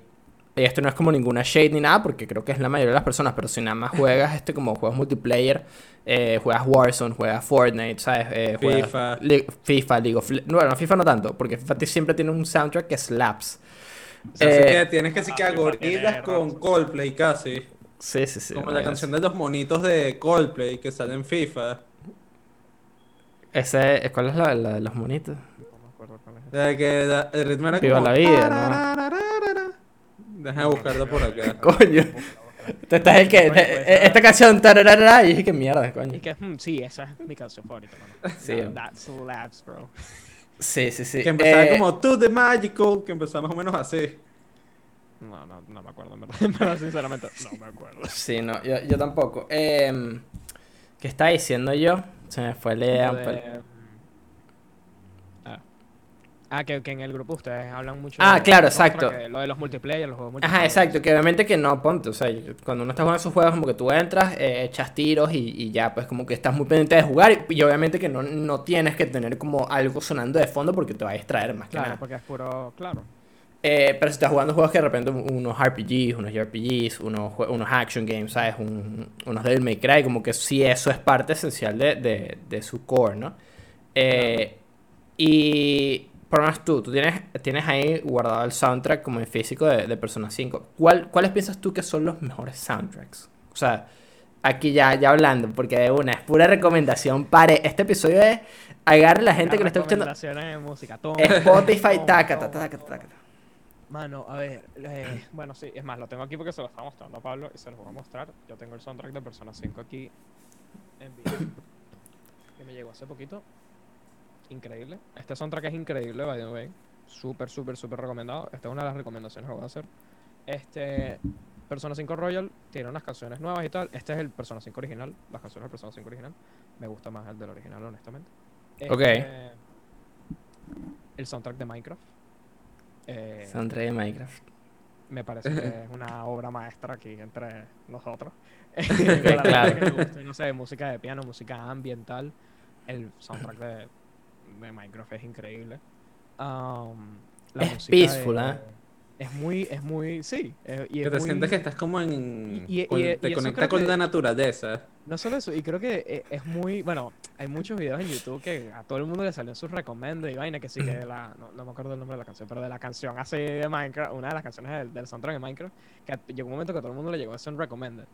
y Esto no es como ninguna shade ni nada, porque creo que es la mayoría de las personas, pero si nada más juegas este como juegos multiplayer, eh, juegas Warzone, juegas Fortnite, ¿sabes? Eh, juegas FIFA. Li- FIFA, no, Bueno, FIFA no tanto, porque FIFA siempre tiene un soundtrack que slaps. O sea, Eh, así que tienes que sí que Ah, a gorilas tiene con. Coldplay casi. Sí, sí, sí. Como la canción de los monitos de Coldplay que sale en FIFA. Ese, ¿Cuál es la, la de los monitos? No me acuerdo cuál es. La que da- el ritmo era Viva como... la vida, tararararara. Deja de buscarlo por acá. Coño. Te estás el que. Coño, pues, esta canción. tararara, y dije que mierda, coño. Y que, mm, sí, esa es mi canción favorita, mano. Sí. That slaps, bro. Sí, sí, sí. Que empezaba Eh, como To The Magical, que empezaba más o menos así. No, no, no me acuerdo, en verdad. En verdad, sinceramente, no me acuerdo. Sí, no, yo, yo tampoco. Eh, ¿Qué estaba diciendo yo? Se me fue la idea. Lo de, pero-. Ah, que, que en el grupo ustedes hablan mucho Ah, de- claro, exacto. que Lo de los multiplayer, los juegos Ajá, multiplayer. exacto, que obviamente que no, ponte, o sea, cuando uno está jugando esos juegos como que tú entras, eh, echas tiros y, y ya, pues como que estás muy pendiente de jugar y, y obviamente que no, no tienes que tener como algo sonando de fondo porque te va a distraer más que Claro, nada. porque es puro, claro. Eh, pero si estás jugando juegos que de repente unos RPGs, unos JRPGs, unos, unos action games, ¿sabes? Un- unos Devil May Cry, como que sí eso es parte esencial de, de, de su core, ¿no? Eh, Y por lo menos tú, tú tienes, tienes ahí guardado el soundtrack como en físico de, de Persona 5. ¿Cuál, ¿Cuáles piensas tú que son los mejores soundtracks? O sea, aquí ya, ya hablando, porque de una es pura recomendación. Pare, este episodio es agarre la gente que lo está escuchando. Recomendaciones de música. Toma, Spotify, toma, taca, toma, taca, taca, taca. Mano, a ver, eh, bueno, sí, es más, lo tengo aquí porque se lo estaba mostrando a Pablo y se lo voy a mostrar. Yo tengo el soundtrack de Persona 5 aquí en video, que me llegó hace poquito. Increíble. Este soundtrack es increíble, by the way. Súper, súper, súper recomendado. Esta es una de las recomendaciones que voy a hacer. Este, Persona 5 Royal tiene unas canciones nuevas y tal. Este es el Persona 5 original, las canciones del Persona 5 original. Me gusta más el del original, honestamente. Ok. Este, El soundtrack de Minecraft. Eh, Soundtrack de Minecraft. me parece que es una obra maestra aquí entre nosotros. Claro. Que no sé, música de piano, música ambiental. El soundtrack de, de Minecraft es increíble. Um, la Es música peaceful, de- ¿eh? Es muy, es muy, sí. eh, y Que te muy- sientes que estás como en... Y- y- con- y- y te eso conecta con que- la naturaleza. No solo eso, y creo que eh, es muy, bueno, hay muchos videos en YouTube que a todo el mundo le salió sus recomendos y vaina, que sí que de la, no, no me acuerdo el nombre de la canción, pero de la canción así de Minecraft, una de las canciones del, del soundtrack de Minecraft, que llegó un momento que a todo el mundo le llegó a ser un recommended.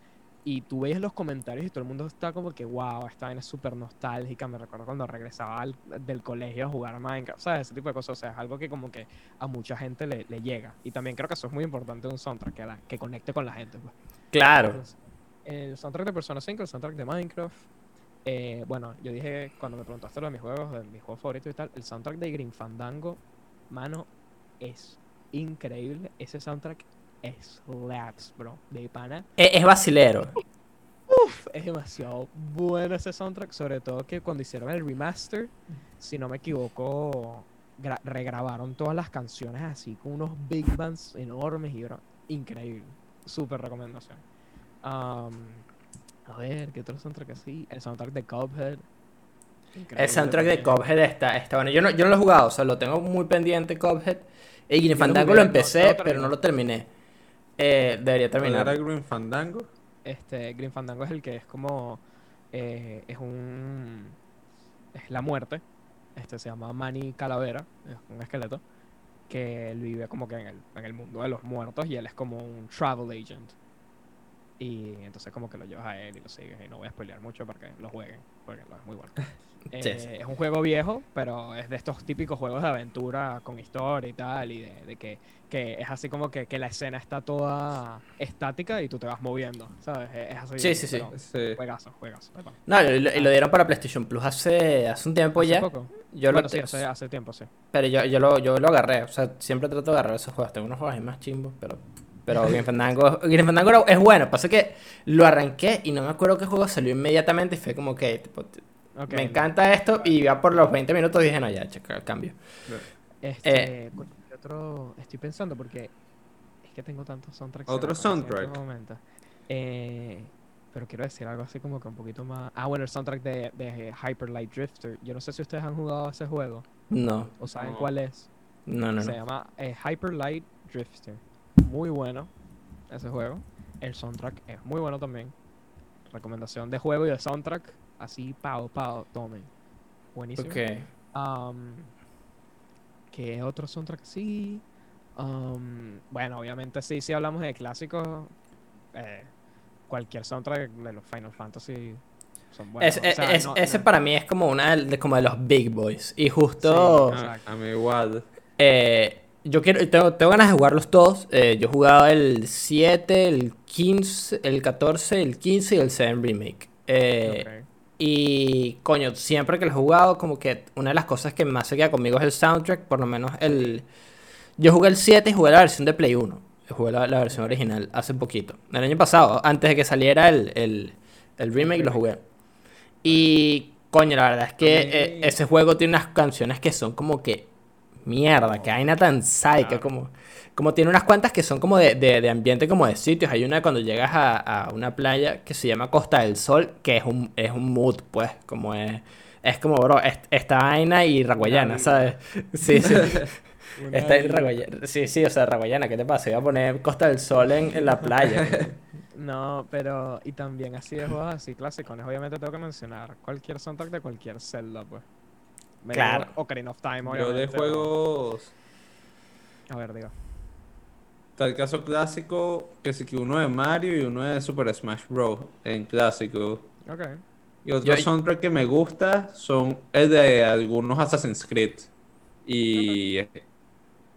Y tú veías los comentarios y todo el mundo está como que, wow, esta vaina es súper nostálgica, me recuerdo cuando regresaba al- del colegio a jugar Minecraft, ¿sabes? Ese tipo de cosas, o sea, es algo que como que a mucha gente le, le llega. Y también creo que eso es muy importante un soundtrack, que, la- que conecte con la gente, pues. Claro. Entonces, El soundtrack de Persona 5, el soundtrack de Minecraft. eh, bueno, yo dije cuando me preguntaste lo de mis juegos, de mis juegos favoritos y tal, el soundtrack de Green Fandango, mano, es increíble. Ese soundtrack slaps, bro. De pana. Es, es basilero. Uf, es demasiado bueno ese soundtrack, sobre todo que cuando hicieron el remaster, si no me equivoco, gra- regrabaron todas las canciones así con unos big bands enormes y bro, increíble. Súper recomendación. Am, a ver, ¿qué otro soundtrack así? El soundtrack de Cuphead. El soundtrack de. Cuphead está, está bueno. Yo no, yo no lo he jugado, o sea, lo tengo muy pendiente Cuphead. Y Fandango lo empecé, no pero no lo terminé. Eh, debería ¿Cuál terminar. era Green Fandango? Este, Green Fandango es el que es como. eh, es un. Es la muerte. Este se llama Manny Calavera. Es un esqueleto. Que él vive como que en el, en el mundo de los muertos y él es como un travel agent. Y entonces como que lo llevas a él y lo sigues. Y no voy a spoilear mucho para que lo jueguen. Porque lo es muy bueno. Eh, Sí, sí. Es un juego viejo, pero es de estos típicos juegos de aventura con historia y tal. Y de, de que, que es así como que, que la escena está toda estática y tú te vas moviendo. ¿Sabes? Es así. Sí, sí, sí. Sí. Juegazo, juegazo. No, y lo, lo dieron para PlayStation Plus hace, hace un tiempo Hace ya. poco. Yo bueno, lo sí, hace, hace tiempo, sí. Pero yo, yo, lo, yo lo agarré. O sea, siempre trato de agarrar esos juegos. Tengo unos juegos más chimbos, pero Pero Grim Fandango, Grim Fandango era- es bueno. Pasa que lo arranqué y no me acuerdo qué juego salió inmediatamente y fue como que tipo, me encanta esto y ya por los 20 minutos dije, no, ya, checa el cambio. Este, ¿qué otro estoy pensando porque es que tengo tantos soundtracks. ¿Otro en soundtrack? este momento. Eh, pero quiero decir algo así como que un poquito más. Ah, bueno, el soundtrack de, de Hyper Light Drifter. Yo no sé si ustedes han jugado ese juego No, o saben No. cuál es. no, no. Se no. llama eh, Hyper Light Drifter. Muy bueno ese juego. El soundtrack es muy bueno también. Recomendación de juego y de soundtrack. Así, pao, pao, tomen. Buenísimo. Ok. Um, ¿Qué otro soundtrack sí? Um, bueno, obviamente sí, si hablamos de clásicos, eh, cualquier soundtrack de los Final Fantasy son buenos. Es- o sea, es- no- ese no- para mí es como una de, como de los big boys. Y justo Sí, a mí igual. eh, yo quiero, tengo, tengo ganas de jugarlos todos. Eh, yo he jugado el 7, el 15, el 14, el 15 y el 7 Remake. Eh. Y coño, siempre que lo he jugado, como que una de las cosas que más se queda conmigo es el soundtrack, por lo menos el... Yo jugué el 7 y jugué la versión de Play 1. Jugué la, la versión original hace poquito. El año pasado, antes de que saliera el, el, el remake, lo jugué. Y coño, la verdad es que eh, ese juego tiene unas canciones que son como que... Mierda, que vaina tan sádica, como... Como tiene unas cuantas que son como de, de, de ambiente, como de sitios. Hay una cuando llegas a, a una playa que se llama Costa del Sol, que es un, es un mood, pues, como es... Es como, bro, es- esta vaina y Raguayana, ¿sabes? Sí, sí. Esta isla. Raguayana. Sí, sí, o sea, Raguayana, ¿qué te pasa? Iba a poner Costa del Sol en, en la playa. No, pero. Y también así de juegos así clásicos. Obviamente tengo que mencionar cualquier soundtrack de cualquier Zelda, pues. Claro. Ocarina of Time, Yo obviamente. de o- juegos, A ver, digo. tal caso clásico, que sí que uno de Mario y uno de Super Smash Bros. en clásico. Ok. Y otro Yo- soundtrack que me gusta son el de algunos Assassin's Creed. Y,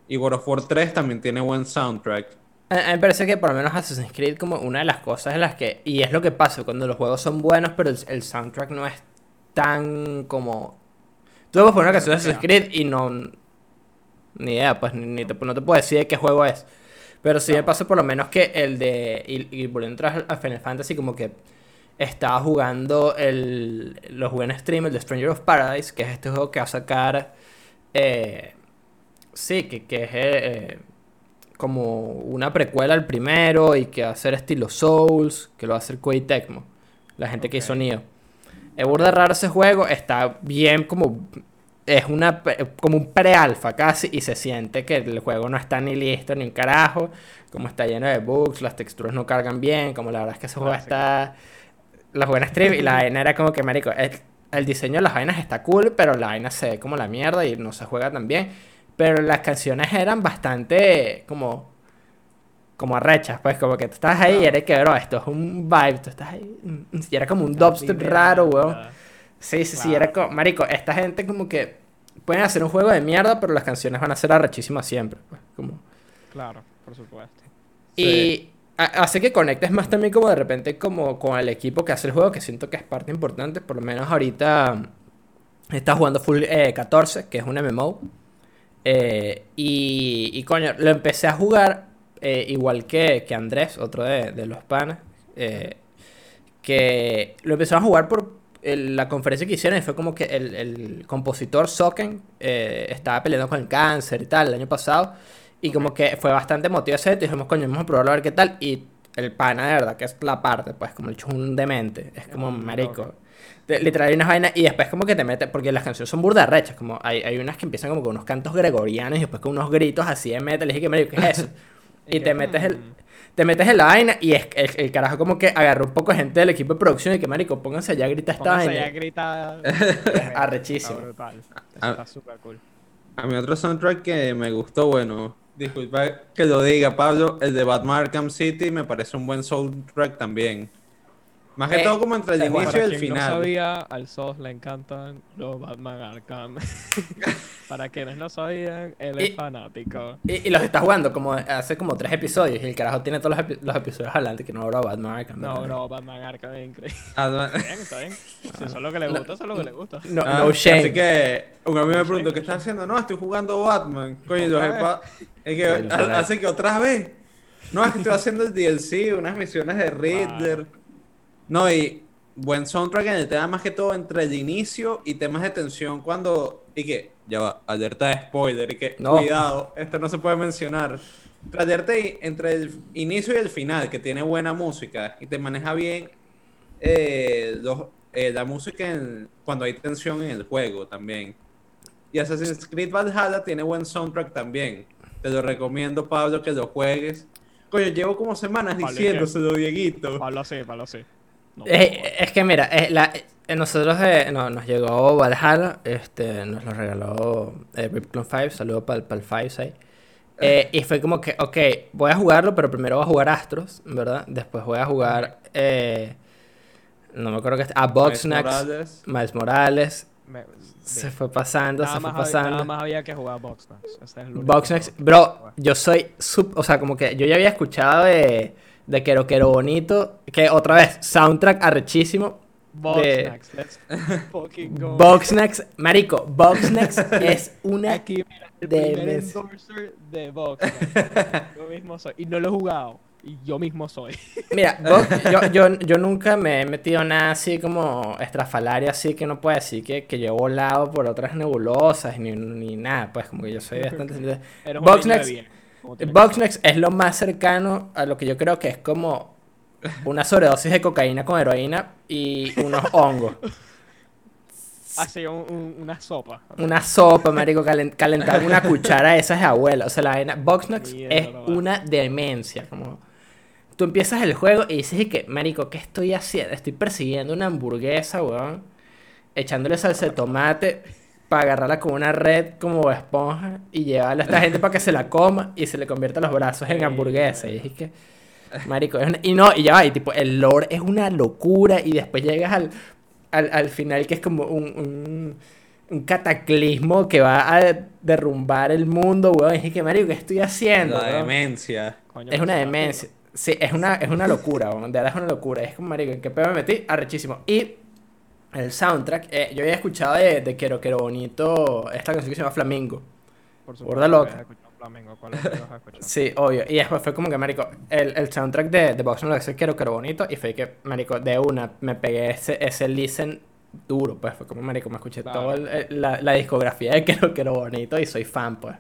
y World of War 3 también tiene buen soundtrack. A a mí me parece que por lo menos Assassin's Creed como una de las cosas en las que... Y es lo que pasa cuando los juegos son buenos, pero el, el soundtrack no es tan como... Puedes poner una canción de Assassin's Creed y no... Ni idea, pues ni, te- no te puedo decir de qué juego es. Pero sí me pasa por lo menos que el de... Y, y volviendo atrás a Final Fantasy como que... Estaba jugando el... Lo jugué en stream, el de Stranger of Paradise, que es este juego que va a sacar... eh, sí, que, que es... eh, como una precuela al primero y que va a ser estilo Souls, que lo va a hacer Koei Tecmo, la gente que hizo. Nioh. Es burda raro ese juego, está bien como es una como un pre-alfa casi y se siente que el juego no está ni listo ni un carajo, como está lleno de bugs, las texturas no cargan bien, como la verdad es que ese juego está la jugué en stream y la vaina era como que marico, el, el diseño de las vainas está cool, pero la vaina se ve como la mierda y no se juega tan bien. Pero las canciones eran bastante como como arrechas, pues como que tú estás ahí y eres que, bro, esto es un vibe, tú estás ahí mm, y era como un dubstep raro, weón. Sí, sí, sí, era como, marico, esta gente como que pueden hacer un juego de mierda, pero las canciones van a ser arrechísimas siempre, pues, como Claro, por supuesto. y ha- hace que conectes más también como de repente como con el equipo que hace el juego, que siento que es parte importante, por lo menos ahorita mm, está jugando Full eh, 14, que es un MMO. eh, y, y coño, lo empecé a jugar eh, igual que, que Andrés, otro de, de los panas, eh, que lo empezó a jugar por el- la conferencia que hicieron y fue como que el, el compositor Soken eh, estaba peleando con el cáncer y tal el año pasado. Y como que fue bastante motivo ese dijimos, coño, vamos a probarlo a ver qué tal. Y el pana de verdad, que es la parte, pues como el hecho es un demente. Es como marico. Literal hay unas vainas y después como que te mete, porque las canciones son burda rechas, como hay, hay unas que empiezan como con unos cantos gregorianos y después con unos gritos así de metal, y dije que marico, ¿qué es eso? y te metes el, te metes en la vaina y es, el, el carajo como que agarró un poco de gente del equipo de producción y que marico, pónganse allá a gritar esta pónganse vaina. allá a gritar. Arrechísimo. Está. Ah. Está súper cool. A mi otro soundtrack que me gustó, bueno, disculpa que lo diga Pablo, el de Batman Arkham City me parece un buen soundtrack también. Más que Eh, todo como entre el inicio y Para el quien no final. sabía, al SOS le encantan los Batman Arkham. Para quienes no sabían, él es Y- fanático. Y, y los está jugando como hace como tres episodios y el carajo tiene todos los, epi- los episodios adelante que no habrá Batman Arkham. No, bro, Batman Arkham es increíble. Ah, Está bien, está bien. Si eso es lo que le gusta, eso es lo que le gusta. No, ah, no shame. Así que un amigo me preguntó, ¿qué estás haciendo? No, estoy jugando Batman. Coño, yo, es que hace que otra vez. No, es que estoy haciendo el DLC, unas misiones de Riddler. No, y buen soundtrack en el tema más que todo entre el inicio y temas de tensión cuando... Y que, ya va, alerta de spoiler, y que, No. cuidado, esto no se puede mencionar. Y- entre el inicio y el final, que tiene buena música y te maneja bien eh, los- eh, la música en- cuando hay tensión en el juego también. Y Assassin's Creed Valhalla tiene buen soundtrack también. Te lo recomiendo, Pablo, que lo juegues. Coño, llevo como semanas diciéndoselo, Dieguito. Pablo sí, Pablo sí. No, Eh, es que mira, eh, la- eh, nosotros eh, no, nos llegó Valhalla, este, nos lo regaló eh, Rip Clone 5, saludo para el 5 ahí. Eh, y fue como que, ok, voy a jugarlo, pero primero voy a jugar Astros, ¿verdad? Después voy a jugar, eh, no me acuerdo que a Miles Boxnax, Morales. Miles Morales, me- se fue pasando, Nada se fue más, había, nada pasando. más había que jugar Boxnax. El juego. bro, yo soy sub, o sea, como que yo ya había escuchado de, de Quero Quero Bonito, que otra vez, soundtrack arrechísimo. Boxnax, let's fucking go. Boxnex, marico, Boxnex es una... Aquí, mira, el de primer mes. endorser de Boxnax. yo mismo soy. Y no lo he jugado. Y yo mismo soy. Mira, Box- yo, yo, yo nunca me he metido nada así como estrafalario, así que no puedo decir que, que yo he volado por otras nebulosas ni, ni nada, pues como que yo soy bastante... Un Boxnex- que Boxnex es lo más cercano a lo que yo creo que es como una sobredosis de cocaína con heroína y unos hongos. Así, un- un- una sopa. Una sopa, marico, calen- calentar una cuchara esas de abuela. O sea, la vaina. Boxnox es una demencia. Como tú empiezas el juego y dices, ¿y qué? Marico, ¿qué estoy haciendo? Estoy persiguiendo una hamburguesa, weón. Echándole salsa de tomate para agarrarla con una red como esponja y llevarla a esta gente para que se la coma y se le convierta los brazos en hamburguesa. Y dije que. Marico, es una- y no, y ya va, y tipo, el lore es una locura y después llegas al, al, al final que es como un, un, un cataclismo que va a derrumbar el mundo, weón. Y dije que, marico, ¿qué estoy haciendo? La demencia. Coño, Es una demencia. Sí, es una, es una locura, weón. De verdad es una locura. Es como, marico, ¿en qué pedo me metí? Arrechísimo. Y el soundtrack, eh, yo había escuchado de, de Quiero Quiero Bonito esta canción que se llama Flamingo. Por supuesto, loca. Flamengo, ¿cuál es el que has escuchado? Sí, obvio. Y después fue como que, marico, el, el soundtrack de, de Box no lo Quiero Quiero Bonito. Y fue que, marico, de una me pegué ese, ese listen duro, pues. Fue como, marico, me escuché Claro. toda la, la discografía de Quiero Quiero Bonito y soy fan, pues.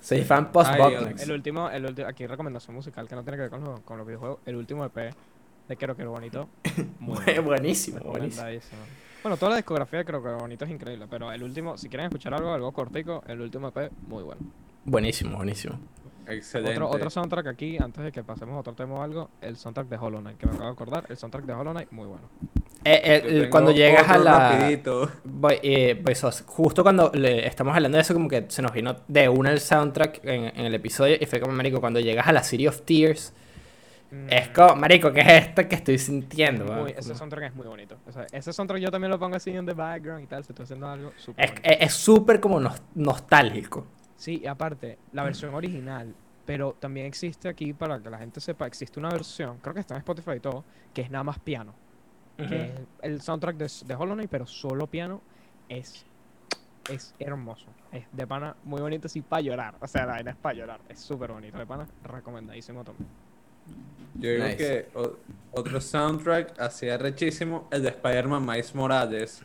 Soy fan post Ay. El último, el ulti- aquí recomendación musical que no tiene que ver con, lo- con los videojuegos. El último EP de Quiero Quiero Bonito. Muy bueno. Buenísimo. Bueno, toda la discografía de Creo que Bonito es increíble, pero el último, si quieren escuchar algo, algo cortico, el último EP, muy bueno. Buenísimo, buenísimo. Excelente. Otro, otro soundtrack aquí, antes de que pasemos a otro tema o algo, el soundtrack de Hollow Knight, que me acabo de acordar, el soundtrack de Hollow Knight, muy bueno. Eh, eh, cuando llegas a la... Voy, eh, justo cuando le estamos hablando de eso, como que se nos vino de una el soundtrack en, en el episodio y fue como, marico, cuando llegas a la City of Tears, es Mm, como, marico, ¿qué es esto que estoy sintiendo? muy- ese soundtrack es muy bonito. O sea, ese soundtrack yo también lo pongo así en the background y tal, si estoy haciendo algo súper Es es- es súper como nos- nostálgico. Sí, y aparte, la versión original, pero también existe aquí, para que la gente sepa, existe una versión, creo que está en Spotify y todo, que es nada más piano. Que es el soundtrack de, de Hollow Knight, pero solo piano, es, es hermoso. Es de pana muy bonito, así para llorar. O sea, la vaina es para llorar. Es súper bonito, de pana, recomendadísimo también. Yo digo Nice. que o- otro soundtrack así arrechísimo, el de Spider-Man Miles Morales.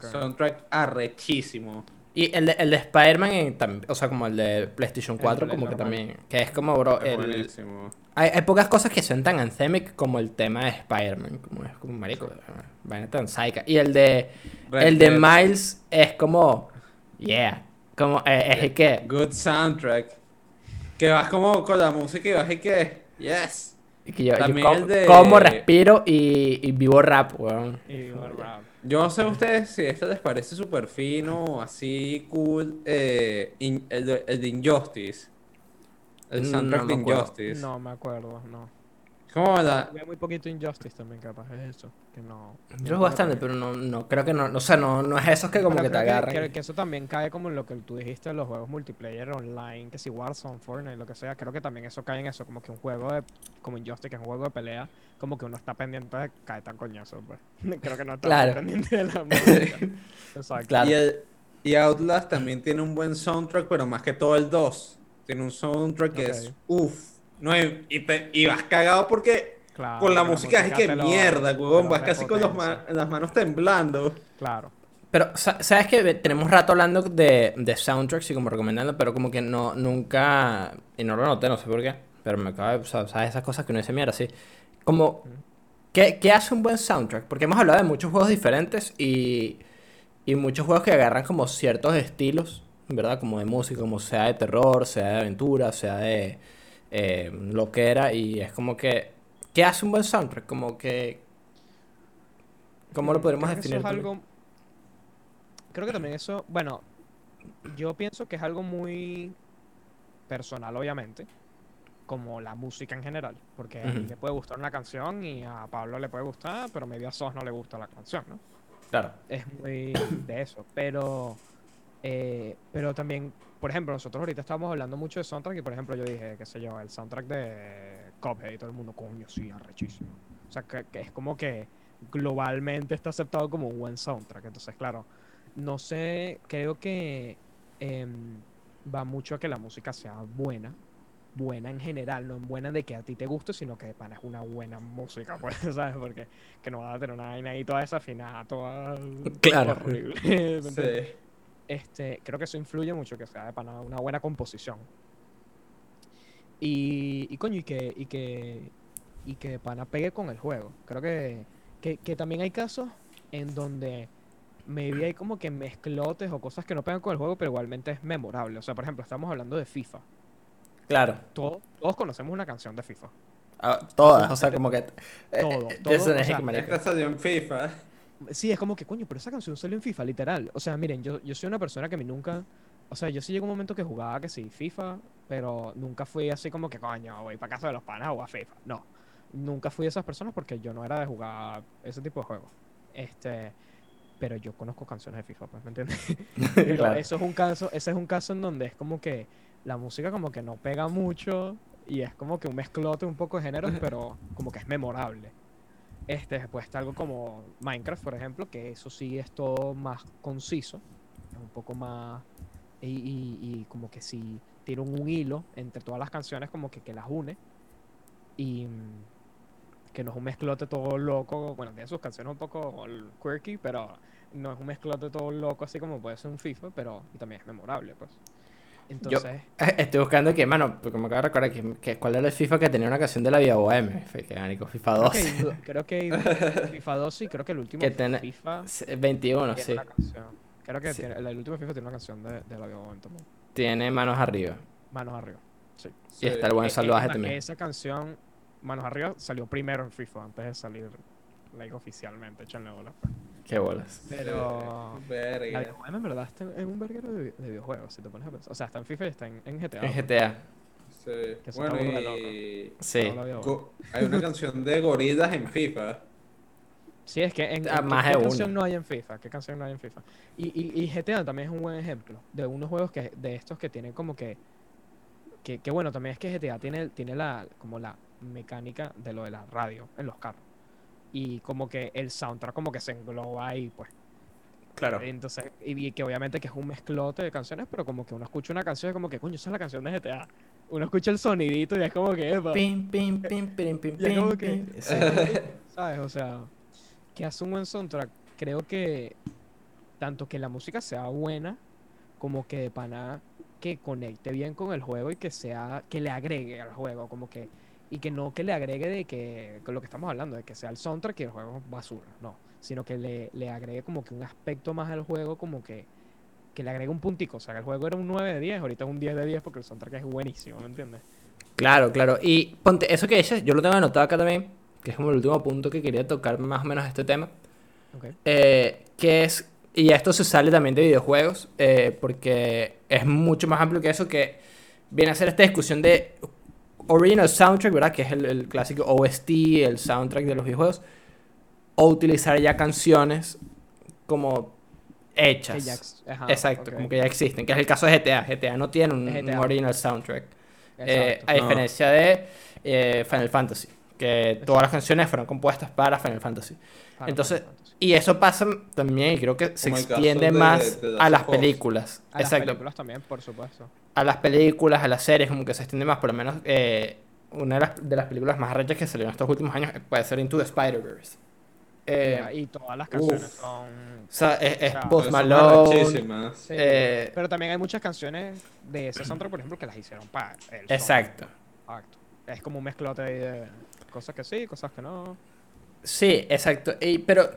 Soundtrack arrechísimo. Y el de, el de Spider-Man, tam- o sea, como el de PlayStation 4, el como que también, que es como, bro, Es el- buenísimo. hay, hay pocas cosas que son tan anthemic como el tema de Spider-Man, como es como marico, vaina tan psycha. Y el de, Red el de. Miles es como, yeah, como, eh, es el que, Good soundtrack. Que vas como con la música y vas y que, yes. que yo, yo También como, el de- como respiro y, y vivo rap, weón. Y bueno, rap. Yo no sé a ustedes si esto les parece súper fino, así cool, eh, in- el, de, el de Injustice. El Mm, soundtrack no de acuerdo. Injustice. No me acuerdo, no. ¿Cómo la...? Jugué muy poquito Injustice también, capaz, es eso. Que no. Yo bastante, pero no, no, creo que no, no sé, no, no es esos que como que te creo agarran. Que, que eso también cae como en lo que tú dijiste de los juegos multiplayer online, que si Warzone, Fortnite, lo que sea. Creo que también eso cae en eso, como que un juego de. Como Injustice, que es un juego de pelea, como que uno está pendiente de caer tan coñazo, pues. Creo que no está Claro. pendiente de la música. Exacto. Claro. Y, el, y Outlast también tiene un buen soundtrack, pero más que todo el 2. Tiene un soundtrack que es uff, No, y, y te- y vas cagado porque Claro, con la música es que lo- mierda, huevón. Vas casi con los ma- repotencia. las manos temblando. Claro. Pero, sa- ¿sabes que Tenemos rato hablando de, de soundtracks y como recomendando, pero como que no, nunca, y no lo noté, no sé por qué, pero me acaba de, o sea, ¿sabes? Esas cosas que uno dice, mira, sí. Como, ¿qué, qué hace un buen soundtrack? Porque hemos hablado de muchos juegos diferentes y, y muchos juegos que agarran como ciertos estilos, ¿verdad? Como de música, como sea de terror, sea de aventura, sea de eh, lo que era, y es como que, ¿qué hace un buen soundtrack? Como que, ¿cómo lo podríamos Creo que eso definir? es algo... Creo que también eso, bueno, yo pienso que es algo muy personal, obviamente, como la música en general, porque a mí le puede gustar una canción y a Pablo le puede gustar, pero maybe a Sos no le gusta la canción, ¿no? Claro. Es muy de eso, pero, eh, pero también, por ejemplo, nosotros ahorita estábamos hablando mucho de soundtrack y, por ejemplo, yo dije, qué sé yo, el soundtrack de Cuphead y todo el mundo, coño, sí, arrechísimo. O sea, que, que es como que globalmente está aceptado como un buen soundtrack. Entonces, claro, no sé, creo que em, va mucho a que la música sea buena. Buena en general, no en buena de que a ti te guste, sino que de pana es una buena música, pues, ¿sabes? Porque que no vas a tener una vaina ahí toda desafinada, toda Claro. Sí. Este, creo que eso influye mucho, que sea de pana una buena composición. Y, y coño, y que, y que, y que de pana pegue con el juego. Creo que, que, que también hay casos en donde maybe hay como que mezclotes o cosas que no pegan con el juego, pero igualmente es memorable. O sea, por ejemplo, estamos hablando de FIFA. Claro. Todos, todos conocemos una canción de FIFA. Ah, todas, o sea, como que. eh, Todo, eh, todo, o sea. Esta salió en FIFA. Sí, es como que, coño, pero esa canción salió en FIFA, literal. O sea, miren, yo, yo soy una persona que a mí nunca. O sea, yo sí llegó un momento que jugaba que sí, FIFA, pero nunca fui así como que, coño, voy para casa de los panas a jugar FIFA. No. Nunca fui de esas personas porque yo no era de jugar ese tipo de juegos. Este. Pero yo conozco canciones de FIFA, pues, ¿me entiendes? Pero Claro. eso es un caso, ese es un caso en donde es como que la música como que no pega mucho y es como que un mezclote un poco de géneros, pero como que es memorable. Este, después está algo como Minecraft, por ejemplo, que eso sí es todo más conciso, es un poco más... Y, y- como que si tiene un hilo entre todas las canciones, como que, que las une. Y mm, que no es un mezclote todo loco, bueno, tiene sus canciones un poco quirky, pero no es un mezclote todo loco así como puede ser un FIFA, pero también es memorable, pues. Entonces, Estoy buscando que, mano, porque me acabo de recordar que, que cuál era el FIFA que tenía una canción de la vida bohemia. Que, FIFA creo 2. que, hay du- creo que FIFA 2 y creo que el último Que FIFA 21, tiene sí. Creo que Sí. tiene- el, el último FIFA tiene una canción de, de la Bohemia también. Tiene manos arriba. Manos arriba. Sí. Y está el buen Eh, salvaje eh, también. Esa canción, Manos arriba, salió primero en FIFA antes de salir like, oficialmente. Échenle bola. pues. Qué bolas. Pero. La Verga. vida Bohemia en verdad está en un verguero de, de videojuegos, si te pones a pensar. O sea, está en FIFA y está en, en GTA. En GTA. Sí. Que Bueno, y... Sí. La go- Hay una canción de gorilas en FIFA. Sí, es que en, Ah, en- más ¿qué de canción una. no hay en FIFA? ¿Qué canción no hay en FIFA? Y, y, y GTA también es un buen ejemplo de unos juegos que de estos que tienen como que que, que bueno, también es que GTA tiene tiene la como la mecánica de lo de la radio en los carros. Y como que el soundtrack como que se engloba ahí, pues. Claro. Entonces, y, y que obviamente que es un mezclote de canciones, pero como que uno escucha una canción y es como que, coño, esa es la canción de GTA. Uno escucha el sonidito y es como que, epa, Pim, pim, pim, pim, pim, Y es como pim, que- pim. Sí. ¿Sabes? O sea, que hace un buen soundtrack. Creo que tanto que la música sea buena, como que de pana que conecte bien con el juego y que sea, que le agregue al juego, como que, y que no que le agregue de que, con lo que estamos hablando, de que sea el soundtrack y el juego es basura, no, sino que le, le agregue como que un aspecto más al juego, como que, que le agregue un puntico, o sea, que el juego era un 9 de 10, ahorita es un 10 de 10 porque el soundtrack es buenísimo, ¿me entiendes? Claro, claro. Y ponte, eso que dices, yo lo tengo anotado acá también, que es como el último punto que quería tocar más o menos este tema. Ok. Eh, que es, y esto se sale también de videojuegos, eh, porque es mucho más amplio que eso, que viene a ser esta discusión de original soundtrack, ¿verdad? Que es el, el clásico OST, el soundtrack de los videojuegos, o utilizar ya canciones como hechas. ya ajá, Exacto, como que ya existen, que es el caso de GTA. GTA no tiene un, GTA. un original soundtrack. Eh, Exacto. a No. diferencia de eh, Final Fantasy, que todas las canciones fueron compuestas para Final Fantasy. Final entonces, Fantasy. Y eso pasa también, y creo que se Como extiende de- más de a las películas. A las Exacto. películas también, por supuesto. A las películas, a las series, como que se extiende más, por lo menos. eh, una de las, de las películas más rechas que salieron estos últimos años puede ser Into the Spider-Verse. Eh, y todas las canciones uf. son. o sea, es, es O sea, Post Malone. Sí, eh, pero también hay muchas canciones de ese soundtrack, por ejemplo, que las hicieron para el. Exacto. Exacto. Es como un mezclote ahí de cosas que sí, cosas que no. Sí, exacto. Y- pero,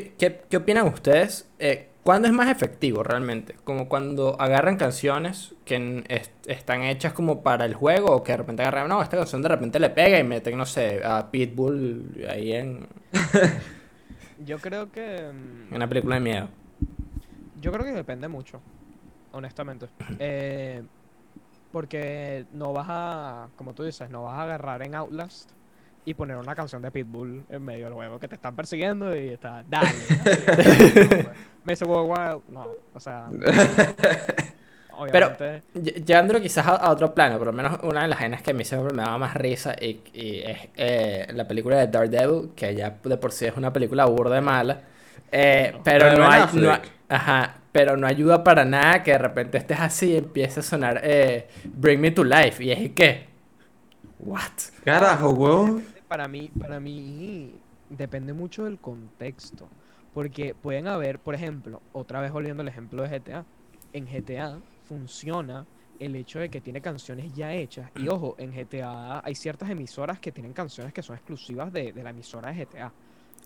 ¿qué, qué, qué opinan ustedes? Eh, ¿Cuándo es más efectivo realmente? Como cuando agarran canciones que est- están hechas como para el juego o que de repente agarran, no, esta canción de repente le pega y meten, no sé, a Pitbull ahí en, Yo creo que. mm, en una película de miedo. Yo creo que depende mucho, honestamente. Eh, porque no vas a, como tú dices, no vas a agarrar en Outlast y poner una canción de Pitbull en medio del juego que te están persiguiendo y está, dale. dale". Mesa World Wild, no, o sea. Obviamente. Ll- Llevándolo quizás a, a otro plano, por lo menos una de las escenas que a mí siempre me daba más risa y, y es eh, la película de Daredevil, que ya de por sí es una película burda de mala, eh, pero no hay, Affleck. no hay- ajá, pero no ayuda para nada que de repente estés así y empiece a sonar eh, Bring Me to Life y es que, what? Carajo, huevón. Para mí, para mí depende mucho del contexto. Porque pueden haber, por ejemplo, otra vez volviendo al ejemplo de GTA. En GTA funciona el hecho de que tiene canciones ya hechas. Y ojo, en GTA hay ciertas emisoras que tienen canciones que son exclusivas de, de la emisora de GTA.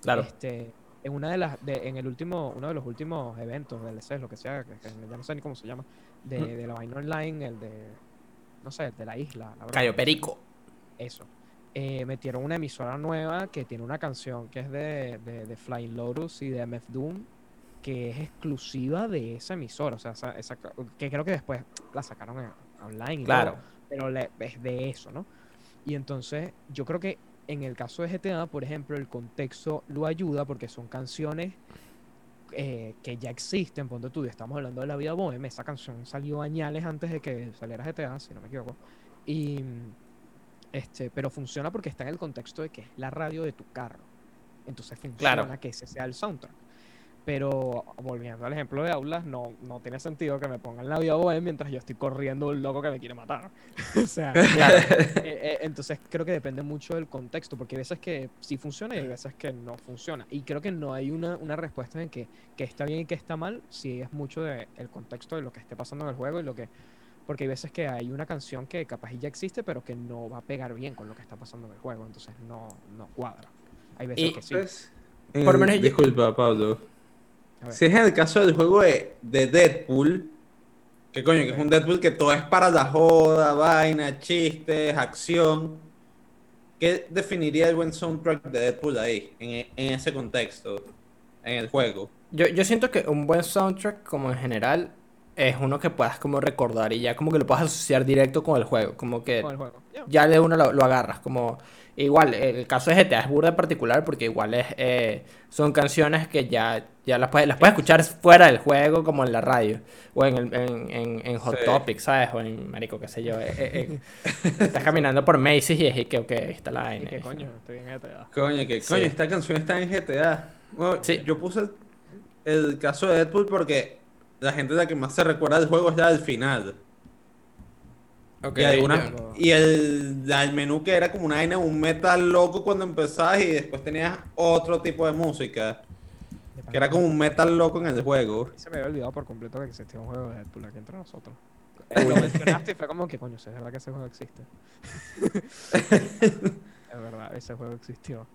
Claro, Este, en una de las, de- en el último, uno de los últimos eventos del DLCs, lo que sea, que, que ya no sé ni cómo se llama, de, de la vaina online, el de, no sé, el de la isla. la. Cayo Perico. Eso. Eh, metieron una emisora nueva que tiene una canción que es de, de, de Flying Lotus y de MF Doom, que es exclusiva de esa emisora. O sea, esa, que creo que después la sacaron en- online. y Claro. todo, pero le- es de eso, ¿no? Y entonces, yo creo que en el caso de GTA, por ejemplo, el contexto lo ayuda porque son canciones eh, que ya existen. Ponte tú, estamos hablando de la vida bohemia. Esa canción salió añales antes de que saliera GTA, si no me equivoco. Y este, pero funciona porque está en el contexto de que es la radio de tu carro. Entonces funciona Claro. que ese sea el soundtrack. Pero volviendo al ejemplo de aulas, no, no tiene sentido que me pongan la vida bohemia mientras yo estoy corriendo un loco que me quiere matar. o sea, eh, eh, entonces creo que depende mucho del contexto, porque hay veces que sí funciona y hay veces que no funciona. Y creo que no hay una, una respuesta en que, que está bien y que está mal, si es mucho del contexto de lo que esté pasando en el juego y lo que... Porque hay veces que hay una canción que capaz y ya existe, pero que no va a pegar bien con lo que está pasando en el juego, entonces no, no cuadra. Hay veces Y- que sí. Pues, Por eh, lo menos yo- disculpa, Pablo. Si es en el caso del juego de, de Deadpool, que coño, que es un Deadpool que todo es para la joda, vaina, chistes, acción. ¿Qué definiría el buen soundtrack de Deadpool ahí, en, e- en ese contexto, en el juego? Yo, yo siento que un buen soundtrack, como en general, es uno que puedas como recordar y ya como que lo puedas asociar directo con el juego. Como que Con el juego. Ya. ya de uno lo, lo agarras. Como igual, el caso de GTA es burda particular porque igual es eh, son canciones que ya, ya las puedes, las puedes escuchar fuera del juego, como en la radio. O en, el, en, en, en Hot Sí. Topic, ¿sabes? O en Marico, qué sé yo. eh, eh, eh, estás caminando por Macy's y es que, ok, está la ¿Y vaina. qué coño? Estoy en GTA. Coño, que Sí. coño, esta canción está en GTA. Bueno, Sí. Yo puse el, el caso de Deadpool porque la gente la que más se recuerda del juego es la del final. Ok, y, el, la- el menú que era como una vaina, un metal loco cuando empezabas y después tenías otro tipo de música. Que era como un metal loco en el juego. Se me había olvidado por completo que existía un juego de Deadpool aquí entre nosotros. Lo mencionaste y fue como que, coño, sí, es verdad que ese juego existe. es verdad, ese juego existió.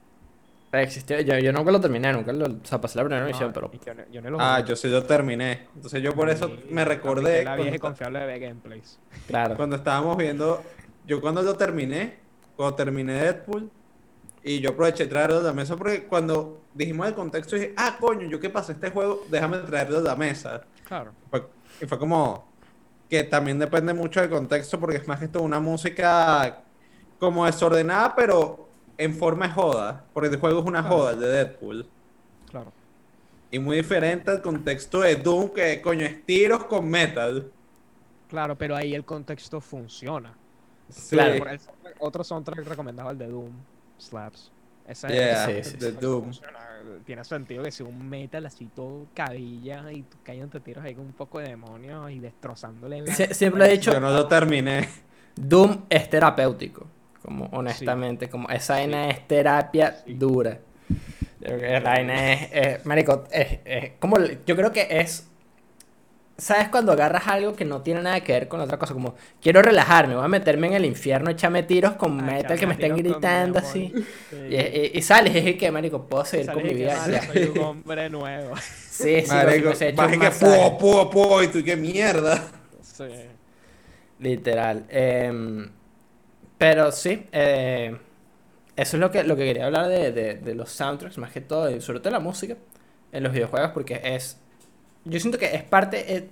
Existió, yo, yo nunca lo terminé, nunca lo, o sea, pasé la primera No, misión, pero y yo, no- yo no lo Ah, yo sí lo terminé. Entonces yo por eso me recordé La cuando, vieja y confiable de Gameplays. claro. cuando estábamos viendo, yo cuando lo terminé, cuando terminé Deadpool, y yo aproveché traerlo a la mesa porque cuando dijimos el contexto dije, ah, coño, yo qué pasa este juego, déjame traerlo a la mesa. Claro. Fue- y fue como que también depende mucho del contexto porque es más que todo una música como desordenada, pero en forma de joda, porque el juego es una Claro. joda, el de Deadpool. Claro. Y muy diferente al contexto de Doom, que coño es tiros con metal. Claro, pero ahí el contexto funciona. Sí. Claro. Por el soundtrack- otro soundtrack recomendado, el de Doom, Slaps. Ese, Yeah, Sí, sí, de Doom. funciona. Tiene sentido que sea un metal así todo cabilla y tú cayendo tiros ahí con un poco de demonios y destrozándole. Sie- siempre he dicho, Yo no lo terminé. Doom es terapéutico. Como honestamente, como esa vaina es terapia Sí. dura. Yo creo que La vaina es, es- marico, es, es como, yo creo que es, ¿sabes cuando agarras algo que no tiene nada que ver con otra cosa? Como, quiero relajarme, voy a meterme en el infierno, echarme tiros con Ah, metal que me estén gritando así. Sí. Y, y- y sales es que, marico, puedo seguir Sales con mi vida. "Mano, ya". soy un hombre nuevo. Sí, sí, Marico, que puo, puo, puo, y tú qué mierda. Sí. Literal. Em, pero sí, eh, eso es lo que, lo que quería hablar de, de- de los soundtracks, más que todo, y sobre todo la música en los videojuegos, porque es. Yo siento que es parte. eh,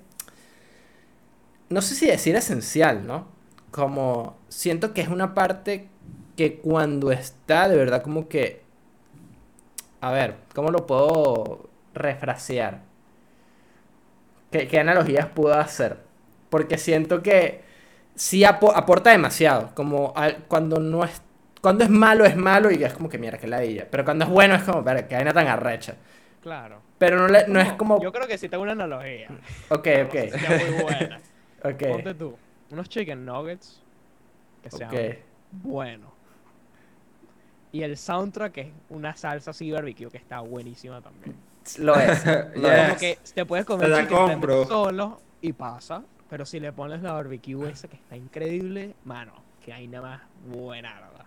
no sé si decir esencial, ¿no? Como. Siento que es una parte que cuando está, de verdad, como que. A ver, ¿cómo lo puedo refrasear? ¿Qué, qué analogías puedo hacer? Porque siento que sí apo- aporta demasiado. Como al- cuando no es. Cuando es malo, es malo y es como que mira, que ladilla. Pero cuando es bueno, es como, ver, que vaina tan arrecha. Claro. Pero no, le- no es como. Yo creo que sí tengo una analogía. Ok, ok. Muy buena. Ponte Ok. tú. Unos chicken nuggets que sean Ok. buenos. Y el soundtrack es una salsa así barbecue que está buenísima también. Lo es. Lo Yes. Como es. que te puedes comer Te la compro. solo y pasa. Pero si le pones la barbecue esa que está increíble, mano, que hay nada más buena, ¿verdad?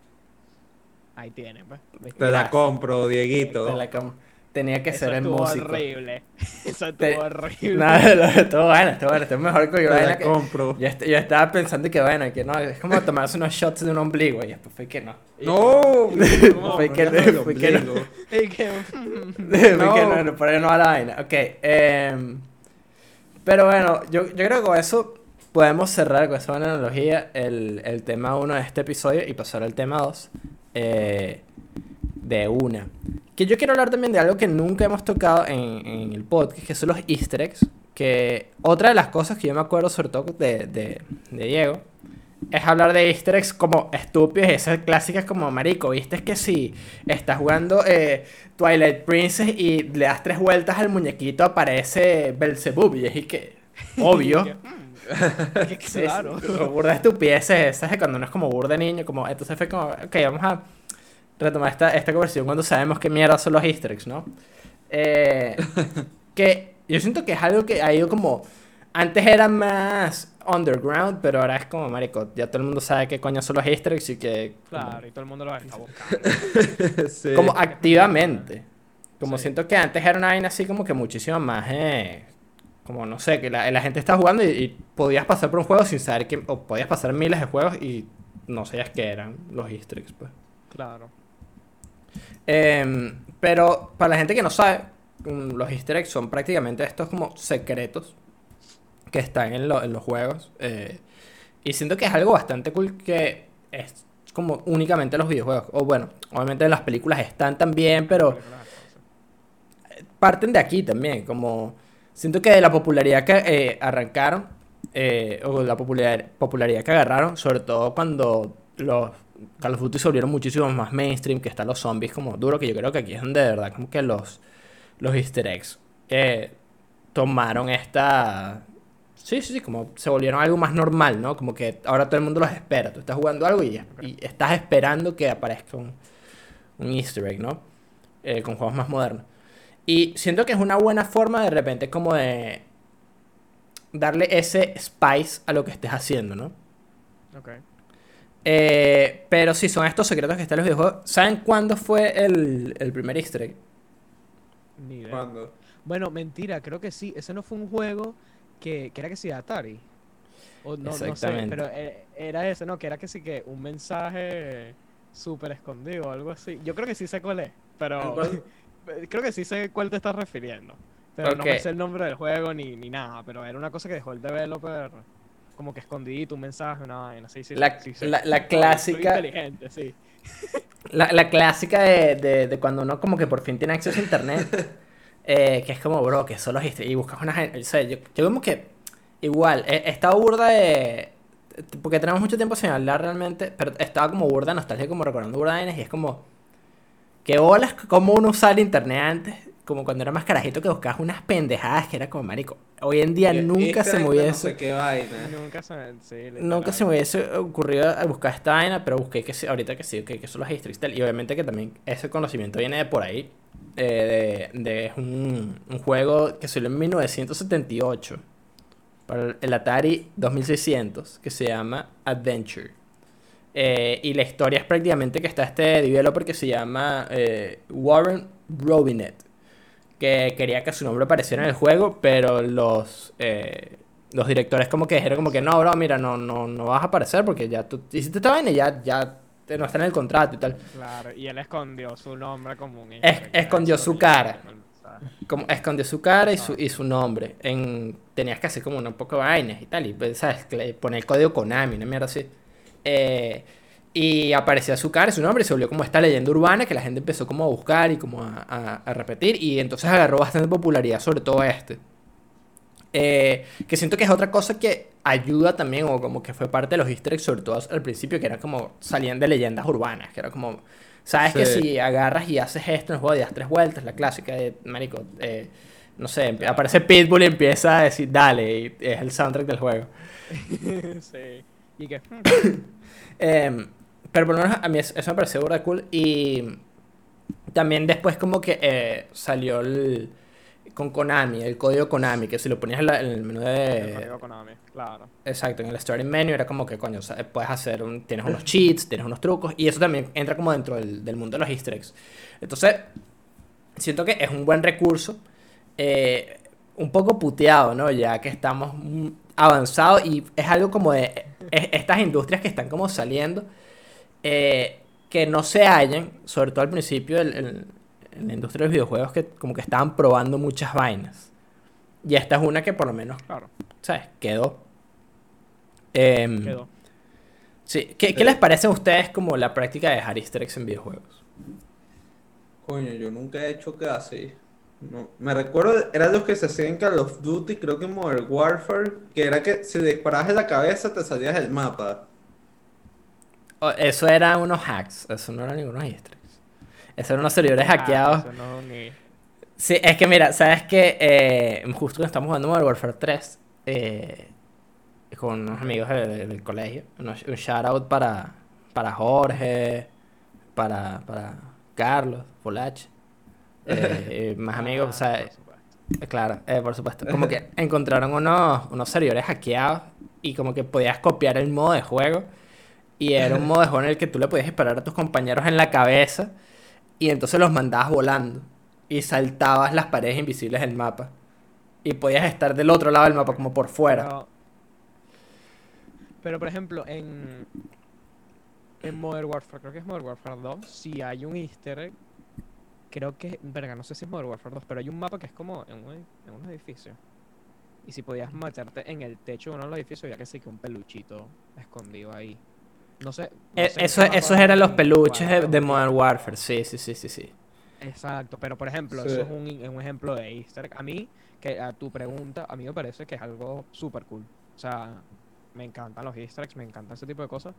Ahí tienen, pues. Te la compro, Te Dieguito. la com- Tenía que Eso ser el estuvo músico. horrible. Eso estuvo Te- horrible. Nada, no, estuvo bueno, estuvo bueno. Estuvo mejor que yo. Te la que- compro. Yo, est- yo estaba pensando que bueno, que no, es como tomarse unos shots de un ombligo y después fue que no. No, Fue que- no, fue que no. Fue No. que no, no, por ahí no va la vaina. Ok, em, pero bueno, yo, yo creo que con eso podemos cerrar con esa buena analogía el, el tema 1 de este episodio y pasar al tema 2 de una. Que yo quiero hablar también de algo que nunca hemos tocado en, en el podcast, que son los easter eggs. Que otra de las cosas que yo me acuerdo sobre todo de, de Diego es hablar de easter eggs como estúpidos, esas clásicas como marico, viste es que si estás jugando eh, Twilight Princess y le das tres vueltas al muñequito aparece Belzebub y es que obvio. Mm, que Sí, claro. sí, burda de estupideces esas de cuando uno es como burda de niño, como entonces fue como, ok, vamos a retomar esta, esta conversación cuando sabemos qué mierda son los easter eggs, ¿no? Eh, que yo siento que es algo que ha ido como, antes era más underground, pero ahora es como, marico, ya todo el mundo sabe qué coño son los easter eggs y que... como- Claro, y todo el mundo lo está buscando. Sí. como activamente. Como Sí. siento que antes era una vaina así como que muchísimo más, eh, como no sé, que la, la gente está jugando y, y podías pasar por un juego sin saber que, o podías pasar miles de juegos y no sabías qué eran los easter eggs, pues. Claro. Em, pero para la gente que no sabe, mm, los easter eggs son prácticamente estos como secretos que están en, lo- en los juegos. eh, y siento que es algo bastante cool que es como únicamente los videojuegos. O bueno, obviamente las películas están también, pero parten de aquí también, como siento que de la popularidad que eh, arrancaron, eh, o la popularidad, popularidad que agarraron, sobre todo cuando los Call of Duty se volvieron muchísimo más mainstream, que están los zombies como duro, que yo creo que aquí es donde de verdad como que los, los easter eggs eh, tomaron esta... Sí, sí, sí, como se volvieron algo más normal, ¿no? Como que ahora todo el mundo los espera. Tú estás jugando algo y, y estás esperando que aparezca un, un easter egg, ¿no? Eh, con juegos más modernos. Y siento que es una buena forma de repente como de darle ese spice a lo que estés haciendo, ¿no? Ok. Eh, pero sí, son estos secretos que están en los videojuegos. ¿Saben cuándo fue el, el primer easter egg? Ni idea. ¿Cuándo? Bueno, mentira, creo que sí. Ese no fue un juego que, que era que sí Atari. O no, no sé, Exactamente. pero eh, era ese, ¿no? Que era que sí que un mensaje súper escondido o algo así. Yo creo que sí sé cuál es, pero creo que sí sé cuál te estás refiriendo. Pero no me Ok. sé el nombre del juego ni, ni nada, pero era una cosa que dejó el developer como que escondidito, un mensaje, una vaina. Sí, sí, La- sí, sí, la- la clásica- inteligente, sí. La, la clásica de, de, de cuando uno como que por fin tiene acceso a internet. eh, que es como, bro, que son los easter Y buscas una gente. O sea, yo, yo como que igual, eh, estaba burda de... Porque tenemos mucho tiempo sin hablar realmente, pero estaba como burda de nostalgia, como recordando burda de y es como... Que bolas como uno usaba el internet antes, como cuando era más carajito que buscabas unas pendejadas que era como marico. Hoy en día Y- nunca easter se me de No hubiese sé qué vaina. Nunca se me... Sí, Nunca se me hubiese ocurrido a buscar esta vaina, pero busqué que sí, ahorita que sí, que, que son los. Y obviamente que también ese conocimiento viene de por ahí. Eh, de, de un, un juego que salió en 1978 para el Atari 2600 que se llama Adventure. Eh, y la historia es prácticamente que está este developer que se llama eh, Warren Robinet, que quería que su nombre apareciera en el juego, pero los, eh, los directores como que dijeron como que no, bro, mira, no, no, no vas a aparecer porque ya tú hiciste esta vaina y ya, ya no está en el contrato y tal. Claro, y él escondió su nombre como un... Es- escondió su cara. Como escondió su cara y su, y su nombre. En, tenías que hacer como un poco de vainas y tal. Y pues, ¿sabes? Poner el código Konami, una mierda así. Eh, y aparecía su cara y su nombre y se volvió como esta leyenda urbana que la gente empezó como a buscar y como a, a- a repetir. Y entonces agarró bastante popularidad, sobre todo este. Eh, que siento que es otra cosa que ayuda también, o como que fue parte de los easter eggs, sobre todo al principio, que era como salían de leyendas urbanas, que era como, sabes que Sí. si agarras y haces esto en el juego das tres vueltas, la clásica de, marico, eh, no sé, aparece Pitbull y empieza a decir, dale, y es el soundtrack del juego. sí. Y que... hmm, Em, pero por lo menos a mí eso eso me pareció burda cool. Y también después como que eh, salió el, con Konami, el código Konami, que si lo ponías en, la- en el menú el de... código Konami, claro. Exacto, en el starting menu era como que, coño, puedes hacer, un- tienes unos cheats, tienes unos trucos, y eso también entra como dentro del, del mundo de los easter eggs. Entonces, siento que es un buen recurso, eh, un poco puteado, ¿no? Ya que estamos avanzados y es algo como de es- estas industrias que están como saliendo, eh, que no se hallan, sobre todo al principio el- el- en la industria de los videojuegos, que como que estaban probando muchas vainas. Y esta es una que por lo menos, Claro, ¿sabes? Quedó. Em, quedó. Sí. ¿Qué, qué les parece a ustedes como la práctica de dejar easter eggs en videojuegos? Coño, yo nunca he hecho casi. No. Me recuerdo, eran los que se hacían en Call of Duty, creo que en Modern Warfare, que era que si disparabas en la cabeza te salías del mapa. O- eso eran unos hacks, eso no eran ningunos easter eggs. Eso eran unos servidores Ah, hackeados. no Sí, es que mira, sabes que eh, justo cuando estamos jugando Modern Warfare 3 eh, con unos amigos de- de- del colegio, unos- un shout out para, para Jorge, para, para Carlos, Polache, eh, más amigos, o sea, Ah. Claro, eh, por supuesto. Como que encontraron unos, unos servidores hackeados y como que podías copiar el modo de juego. Y era un modo de juego en el que tú le podías disparar a tus compañeros en la cabeza y entonces los mandabas volando. Y saltabas las paredes invisibles del mapa. Y podías estar del otro lado del mapa, como por fuera. Pero, por ejemplo, en, en Modern Warfare, creo que es Modern Warfare 2, si hay un easter egg, creo que, verga, no sé si es Modern Warfare 2, pero hay un mapa que es como en un, en un edificio. Y si podías matarte en el techo de uno de los edificios, ya que sí que un peluchito escondido ahí. No sé. no Eh, sé eso, esos eran los peluches de, Warfare, de Modern Warfare. Sí, sí, sí, sí, sí. Exacto, pero por ejemplo, Sí. eso es un, un ejemplo de easter egg. A mí, que a tu pregunta, a mí me parece que es algo súper cool. O sea, me encantan los easter eggs, me encanta ese tipo de cosas.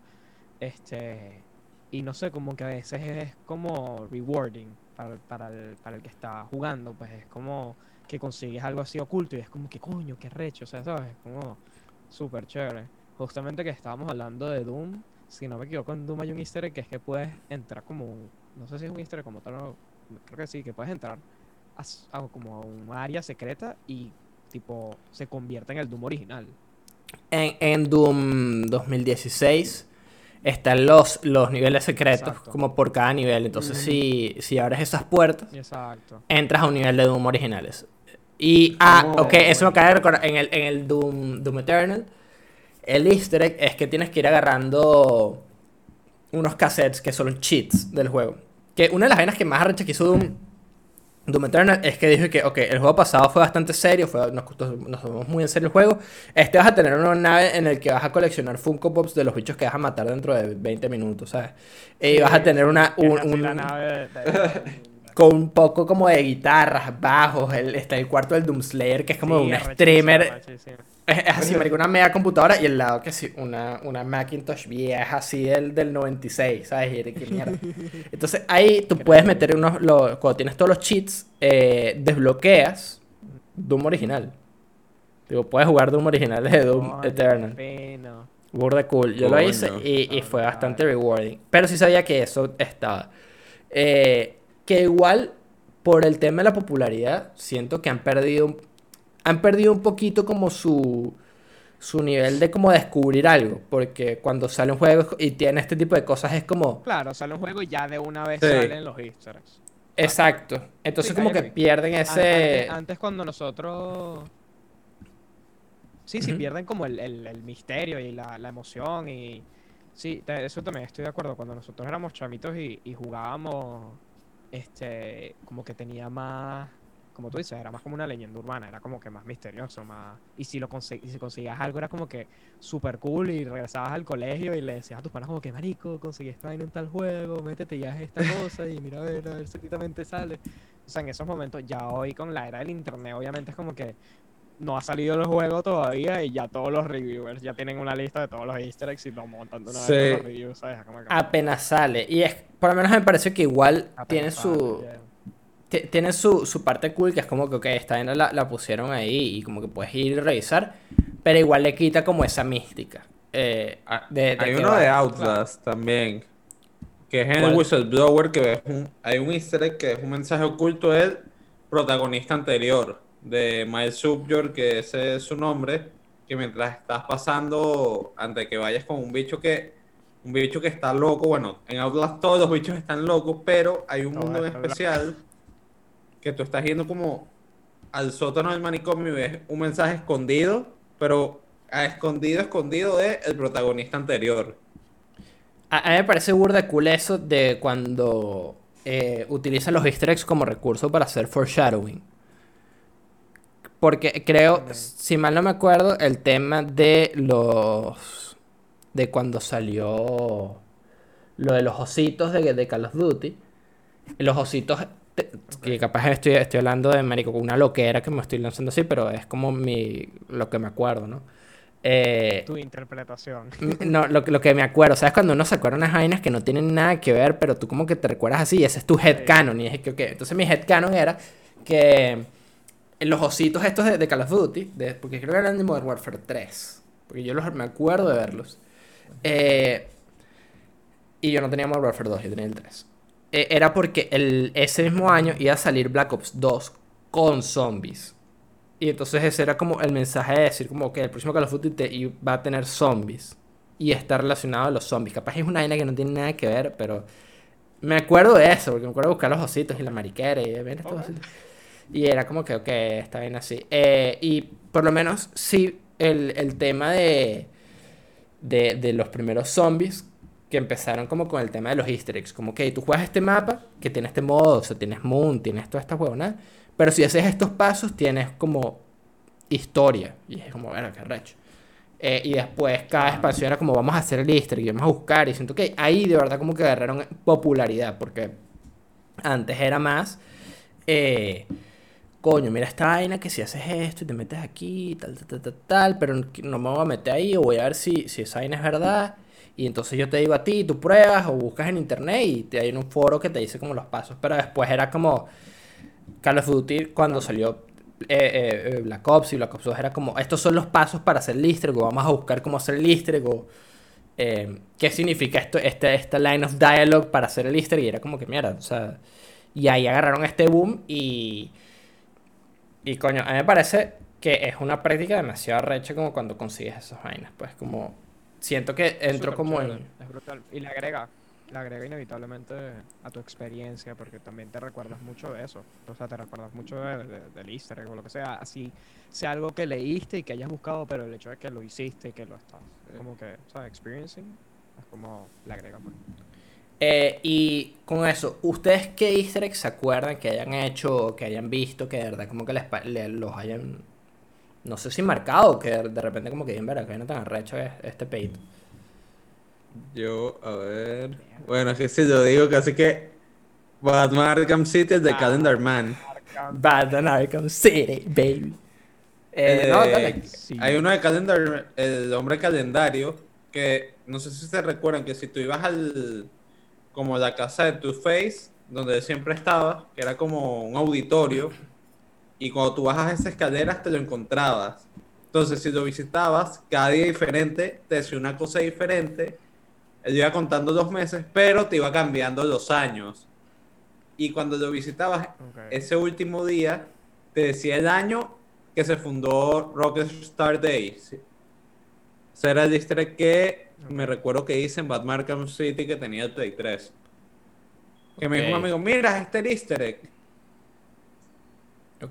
Este, y no sé, como que a veces es como rewarding para, el- para, el, para el que está jugando, pues es como que consigues algo así oculto y es como que coño, qué recho, o sea, ¿sabes? Es como súper chévere. Justamente que estábamos hablando de Doom, si no me equivoco, en Doom hay un easter egg que es que puedes entrar como, no sé si es un easter egg como tal, o- creo que sí, que puedes entrar a, como a un área secreta y tipo se convierte en el Doom original. En, en Doom 2016 están los, los niveles secretos, Exacto. como por cada nivel. Entonces, si, si abres esas puertas, Exacto. entras a un nivel de Doom originales. Y, ah, Oh, ok, eso me acaba de recordar. En el, en el Doom, Doom Eternal, el easter egg es que tienes que ir agarrando unos cassettes que son cheats del juego. Que una de las vainas que más arrecha que hizo Doom, Doom Eternal es que dijo que, ok, el juego pasado fue bastante serio, fue, nos, tomamos muy en serio el juego. Este vas a tener una nave en el que vas a coleccionar Funko Pops de los bichos que vas a matar dentro de 20 minutos, ¿sabes? Y vas a tener una, Es un, así la un- nave de- de- con un poco como de guitarras, bajos, el, está el cuarto del Doomslayer, que es como Sí, un streamer, es, es así, marico, una mega computadora y al lado que sí, una, una Macintosh vieja así del, del 96, ¿sabes? Y de qué mierda. Entonces ahí tú puedes meter unos, lo- cuando tienes todos los cheats, eh, desbloqueas Doom original. Digo, puedes jugar Doom original de Doom qué Eternal. Burda cool. Yo lo hice y, y Ah, fue bastante rewarding. Pero sí sabía que eso estaba. Eh, que igual, por el tema de la popularidad, siento que han perdido, un- han perdido un poquito como su, su nivel de como descubrir algo. Porque cuando sale un juego y tiene este tipo de cosas es como... Claro, sale un juego y ya de una vez Sí. salen los easter eggs. Exacto. Entonces Sí, como que pierden ese... Antes, antes cuando nosotros... Sí, sí, pierden como el, el- el misterio y la, la emoción y... Sí, eso también estoy de acuerdo. Cuando nosotros éramos chamitos y, y jugábamos, este, como que tenía más, como tú dices, era más como una leyenda urbana, era como que más misterioso, más... Y si lo conse- y si conseguías algo era como que súper cool y regresabas al colegio y le decías a tus panas como que, marico, conseguí esta vaina en tal juego, métete ya esta cosa y mira a ver, a ver si te sale. O sea, en esos momentos, ya hoy con la era del internet, obviamente es como que no ha salido el juego todavía y ya todos los reviewers ya tienen una lista de todos los easter eggs y lo montan de una vez Sí. con los reviews, ¿sabes? Apenas sale. Y es, por lo menos me parece que igual apenas tiene sale, su... Tiene su, su parte cool, que es como que, ok, esta vaina la, la pusieron ahí y como que puedes ir y revisar, pero igual le quita como esa mística. eh, Ah, de, de Hay uno va- de Outlast también. Que es en ¿Cuál? el Whistleblower, que es un, hay un easter egg que es un mensaje oculto del protagonista anterior, de Miles Subjord, que ese es su nombre, que mientras estás pasando, antes que vayas con un bicho que un bicho que está loco, bueno, en Outlast todos los bichos están locos, pero hay un mundo en especial que tú estás yendo como al sótano del manicomio y ves un mensaje escondido, pero a escondido, escondido de el protagonista anterior. A, a mí me parece burda cool eso de cuando eh, utilizan los easter eggs como recurso para hacer foreshadowing. Porque creo, si mal no me acuerdo, el tema de los... de cuando salió lo de los ositos de, de Call of Duty. Los ositos, te- que capaz estoy, estoy hablando de marico con una loquera que me estoy lanzando así, pero es como mi, lo que me acuerdo, ¿no? Eh, Tu interpretación. No, lo, que- lo que me acuerdo, ¿sabes? Cuando uno se acuerda unas vainas que no tienen nada que ver, pero tú como que te recuerdas así, y ese es tu headcanon. Y es que, ok, Entonces mi headcanon era que los ositos estos de, de Call of Duty, de- porque creo que eran de Modern Warfare 3, porque yo los, me acuerdo de verlos. eh, y yo no tenía Modern Warfare 2, yo tenía el 3. Eh, era porque el, ese mismo año iba a salir Black Ops 2 con zombies. Y entonces ese era como el mensaje de decir como que el próximo Call of Duty te- va a tener zombies. Y está relacionado a los zombies. Capaz es una vaina que no tiene nada que ver, pero me acuerdo de eso, porque me acuerdo de buscar los ositos y la mariquera y ver estos ositos. Y era como que, ok, está bien así. Eh, y por lo menos sí, el, el tema de, de, de los primeros zombies que empezaron como con el tema de los easter eggs. Como que tú juegas este mapa que tiene este modo, o sea, tienes Moon, tienes toda esta huevonada. Pero si haces estos pasos, tienes como historia. Y es como, bueno, qué recho. Eh, y después cada expansión era como, vamos a hacer el easter y vamos a buscar. Y siento que ahí de verdad como que agarraron popularidad. Porque antes era más, eh, coño, mira esta vaina que si haces esto y te metes aquí, tal, tal, tal, tal, tal, pero no me voy a meter ahí o voy a ver si, si esa vaina es verdad. Y entonces yo te digo a ti, tú pruebas o buscas en internet y te hay un foro que te dice como los pasos. Pero después era como Call of Duty cuando salió eh, eh, eh, Black Ops y Black Ops 2 era como, estos son los pasos para hacer el easter egg, o vamos a buscar cómo hacer el easter egg, o eh, qué significa esto, este, esta line of dialogue para hacer el easter y era como que mierda, o sea, y ahí agarraron este boom y, y coño, a mí me parece que es una práctica demasiado recha como cuando consigues esas vainas, pues como, siento que entro Súper como chévere, en... Es brutal. Y le agrega, le agrega inevitablemente a tu experiencia, porque también te recuerdas mucho de eso. O sea, te recuerdas mucho de, de- del easter egg o lo que sea. Así sea algo que leíste y que hayas buscado, pero el hecho de que lo hiciste y que lo estás como que, ¿sabes? Experiencing, es como le agrega. pues. Eh, y con eso, ¿ustedes qué easter eggs se acuerdan que hayan hecho que hayan visto que de verdad como que les, los hayan, no sé si marcado, que de, repente como que bien verá que no tan arrecho es este peito? Yo, a ver. Bueno, es que si yo digo casi que Batman Arkham City, el de Ah. Calendar Man. Arkham. Batman Arkham City, baby. Eh, Eh, no, dale. Sí. Hay uno de Calendar, el hombre calendario, que no sé si se recuerdan que si tú ibas al, como la casa de Two Face, donde siempre estaba, que era como un auditorio, y cuando tú bajas esas escaleras te lo encontrabas. Entonces, si lo visitabas, cada día diferente, te decía una cosa diferente, él iba contando dos meses, pero te iba cambiando los años. Y cuando lo visitabas, ese último día te decía el año que se fundó Rockstar Day. Sí. Ese era el egg que me recuerdo que hice en Batman Arkham City que tenía el Play 3. Que me dijo un amigo, mira, este es el easter egg.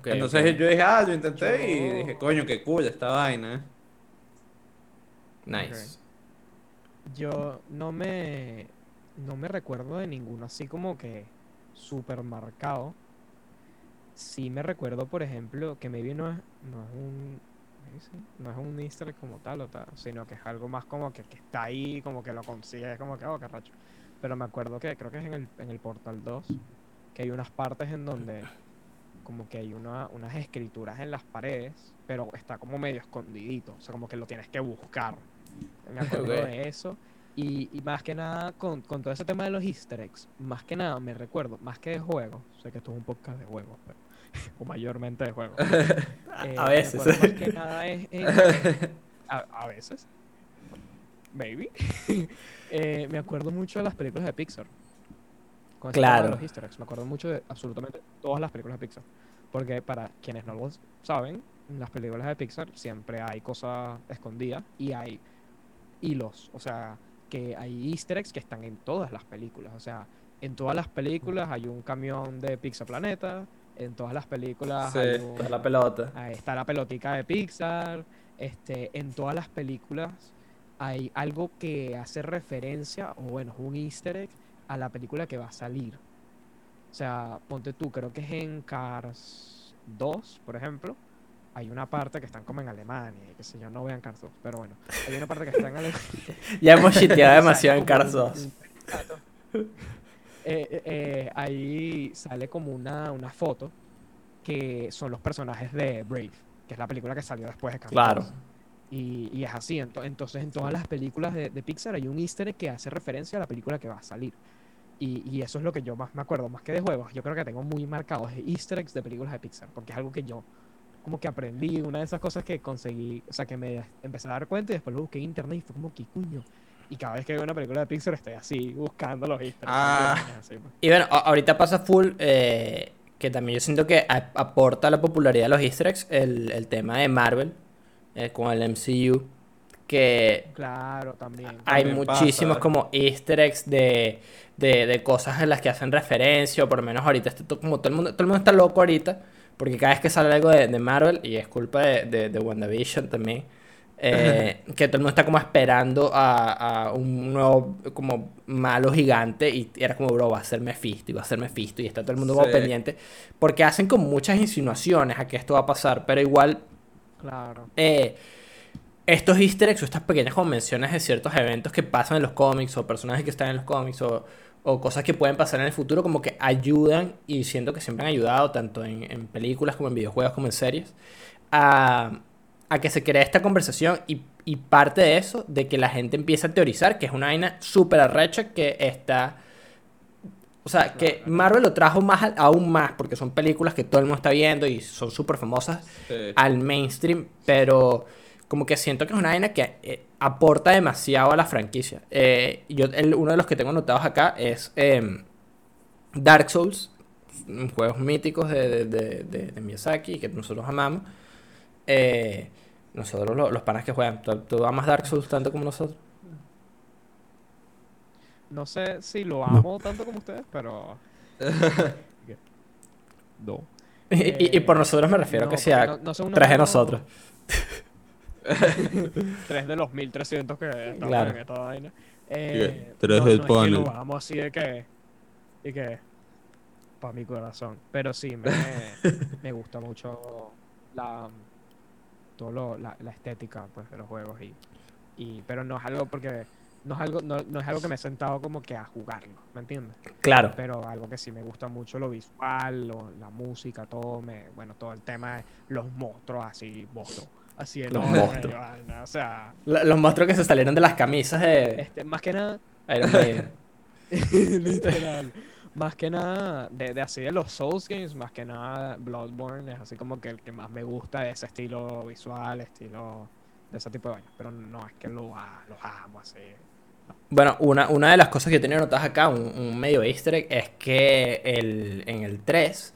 Entonces yo dije, ah, lo intenté y Yo- dije, coño, qué cool esta vaina. eh". Nice. Yo no me. No me recuerdo de ninguno así como que super marcado. Sí me recuerdo, por ejemplo, que maybe no es, no es un. No es un easter como tal, o tal, sino que es algo más como que, que está ahí, como que lo consigues, como que, oh, qué racho. Pero me acuerdo que creo que es en el, en el Portal 2, que hay unas partes en donde como que hay una, unas escrituras en las paredes, pero está como medio escondidito, o sea, como que lo tienes que buscar. Me acuerdo de eso. Y, y más que nada, con, con todo ese tema de los easter eggs, más que nada me recuerdo, más que de juegos, sé que esto es un podcast de juegos, pero- o mayormente de juegos. eh, A me veces. Más que nada es a, a veces. Maybe. Eh, me acuerdo mucho de las películas de Pixar. Con Claro. los easter eggs. Me acuerdo mucho de absolutamente todas las películas de Pixar. Porque para quienes no lo saben, en las películas de Pixar siempre hay cosas escondidas y hay hilos. O sea, que hay easter eggs que están en todas las películas. O sea, en todas las películas hay un camión de Pixar Planeta. En todas las películas Sí, hay un, Está la pelota. Está la pelotica de Pixar. Este, en todas las películas hay algo que hace referencia, o bueno, es un easter egg a la película que va a salir. O sea, ponte tú, creo que es en Cars 2, por ejemplo. Hay una parte que están como en Alemania, y qué sé yo, no vean Cars 2, pero bueno. Hay una parte que está en Alemania. Ya hemos chiteado demasiado en Cars un- 2. un retrato. Eh, eh, eh, ahí sale como una, una foto que son los personajes de Brave, que es la película que salió después de Cars Claro. 2. Y, y es así, ento- entonces en todas las películas de, de Pixar hay un easter egg que hace referencia a la película que va a salir. Y, y eso es lo que yo más me acuerdo, más que de juegos, yo creo que tengo muy marcados easter eggs de películas de Pixar, porque es algo que yo como que aprendí, una de esas cosas que conseguí, o sea, que me empecé a dar cuenta y después lo busqué en internet y fue como, ¿qué cuño? Y cada vez que veo una película de Pixar estoy así, buscando los easter eggs. Ah. así, pues. Y bueno, ahorita pasa full, eh, que también yo siento que aporta a la popularidad de los easter eggs el, el tema de Marvel eh, con el MCU, que Claro, también. hay También muchísimos pasa. como easter eggs de, de, de cosas en las que hacen referencia, o por lo menos ahorita, como todo el mundo, todo el mundo está loco ahorita, porque cada vez que sale algo de, de Marvel, y es culpa de, de, de WandaVision también, eh, que todo el mundo está como esperando a, a un nuevo como malo gigante y era como, bro, va a ser Mephisto y va a ser Mephisto y está todo el mundo como pendiente, porque hacen como muchas insinuaciones a que esto va a pasar, pero igual Claro. eh, estos easter eggs o estas pequeñas convenciones de ciertos eventos que pasan en los cómics o personajes que están en los cómics o, o cosas que pueden pasar en el futuro como que ayudan y siento que siempre han ayudado tanto en, en películas como en videojuegos como en series a, a que se cree esta conversación y, y parte de eso de que la gente empieza a teorizar que es una vaina súper arrecha que está o sea, que Marvel lo trajo más aún más porque son películas que todo el mundo está viendo y son súper famosas Sí. al mainstream, pero como que siento que es una vaina que eh, aporta demasiado a la franquicia. Eh, yo, el- uno de los que tengo anotados acá es em, Dark Souls, mm, juegos míticos de, de, de- de- de Miyazaki que nosotros amamos. Eh, nosotros lo- los panas que juegan, ¿tú, tú amas Dark Souls tanto como nosotros? No sé si lo amo tanto como ustedes, pero. no. Y, y- y por nosotros me refiero no, que sea no- no son unos tres de juegos- nosotros. Tres de los 1300 que estamos Claro. en esta vaina. Eh, Tres no, del no es que lo amo así de que. Y que. Para mi corazón. Pero sí, me, me gusta mucho la. Todo lo- la, la estética pues, de los juegos. Y, y, pero no es algo porque. no es algo, no, no es algo que me he sentado como que a jugarlo, ¿me entiendes? Claro. Pero algo que sí me gusta mucho lo visual, lo- la música, todo me, bueno, todo el tema de los monstruos así, monstruos, así Los enormes, monstruos. vaina, o sea, Lo- Los monstruos que se salieron de las camisas de este, más que nada, Iron Maiden. literal, más que nada de, de así de los Souls games, más que nada Bloodborne es así como que el que más me gusta de ese estilo visual, estilo de ese tipo de vainas, pero no es que lo, los amo así. Bueno, una, una de las cosas que yo tenía notadas acá, un, un medio easter egg, es que el, en el 3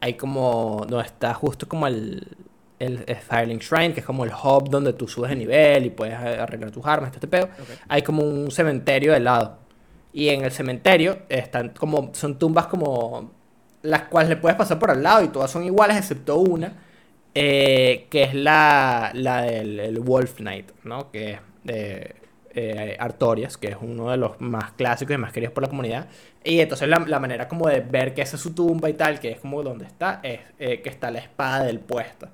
hay como, donde está justo como el, el, Firelink Shrine, que es como el hub donde tú subes de nivel y puedes eh, arreglar tus armas, todo este pedo. Hay como un cementerio de lado. Y en el cementerio están como, son tumbas como las cuales le puedes pasar por al lado y todas son iguales excepto una, eh, que es la, la del el Wolf Knight, ¿no? Que es de eh, Artorias, que es uno de los más clásicos y más queridos por la comunidad. Y entonces la, la manera como de ver que esa es su tumba y tal, que es como donde está, es eh, que está la espada del puesto.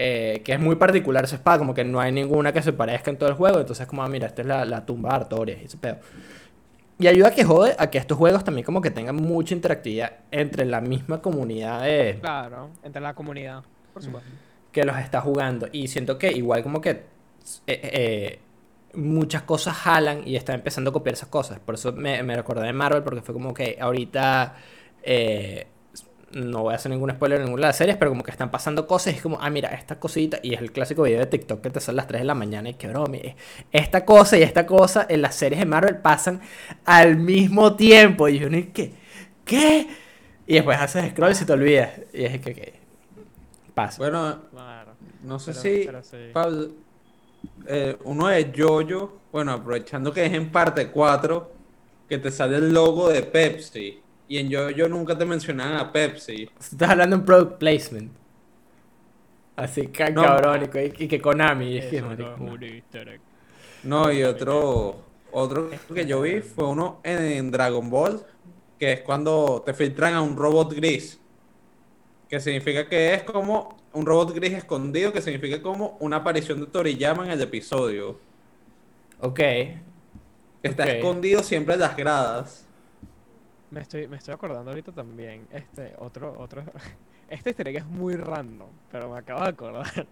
Eh, que es muy particular esa espada, como que no hay ninguna que se parezca en todo el juego. Entonces, como, ah, mira, esta es la, la tumba de Artorias y ese pedo. Y ayuda a que jode a que estos juegos también como que tengan mucha interactividad entre la misma comunidad de, Claro, entre la comunidad, por supuesto. que los está jugando. Y siento que igual como que eh, eh, muchas cosas jalan y está empezando a copiar esas cosas. Por eso me, me recordé de Marvel porque fue como que ahorita... eh, no voy a hacer ningún spoiler en ninguna de las series, pero como que están pasando cosas y es como, ah, mira, esta cosita, y es el clásico video de TikTok que te sale a las 3 de la mañana y que broma, esta cosa y esta cosa en las series de Marvel pasan al mismo tiempo. Y yo, ni ¿qué? ¿Qué? Y después haces scroll y se te olvidas. Y es que, que pasa. Bueno, Claro. no sé Pero- si, pero sí. Pablo, eh, uno de Jojo, bueno, aprovechando que es en parte 4, que te sale el logo de Pepsi. Y en Jojo nunca te mencionaban a Pepsi. Estás hablando en product placement. Así que No. cabrón, y, que- y que Konami. y es que, Eso no marico, y otro, otro que yo vi fue uno en Dragon Ball, que es cuando te filtran a un robot gris. Que significa que es como un robot gris escondido, que significa como una aparición de Toriyama en el episodio. Ok. Está escondido siempre en las gradas. Me estoy, me estoy acordando ahorita también, este, otro, otro, este easter egg es muy random, pero me acabo de acordar.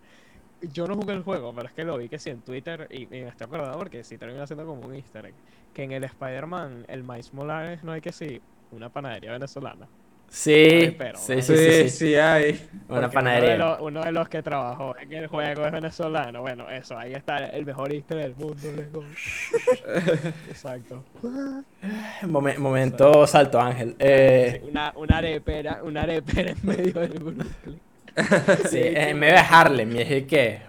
Yo no jugué el juego, pero es que lo vi que sí en Twitter y, me estoy acordando porque sí termina siendo como un easter egg. Que en el Spider-Man, el Miles Morales, no hay que sí, una panadería venezolana. Sí, pero, sí, sí, sí, sí. hay. Una Porque Uno de, panadería. los, uno de los que trabajó en el juego es venezolano. Bueno, eso, ahí está el mejor easter del mundo. Exacto. Momen- momento salto ángel. Eh, una, una arepera, una arepera en medio del Brooklyn. sí, en medio de Harlem. Y es que.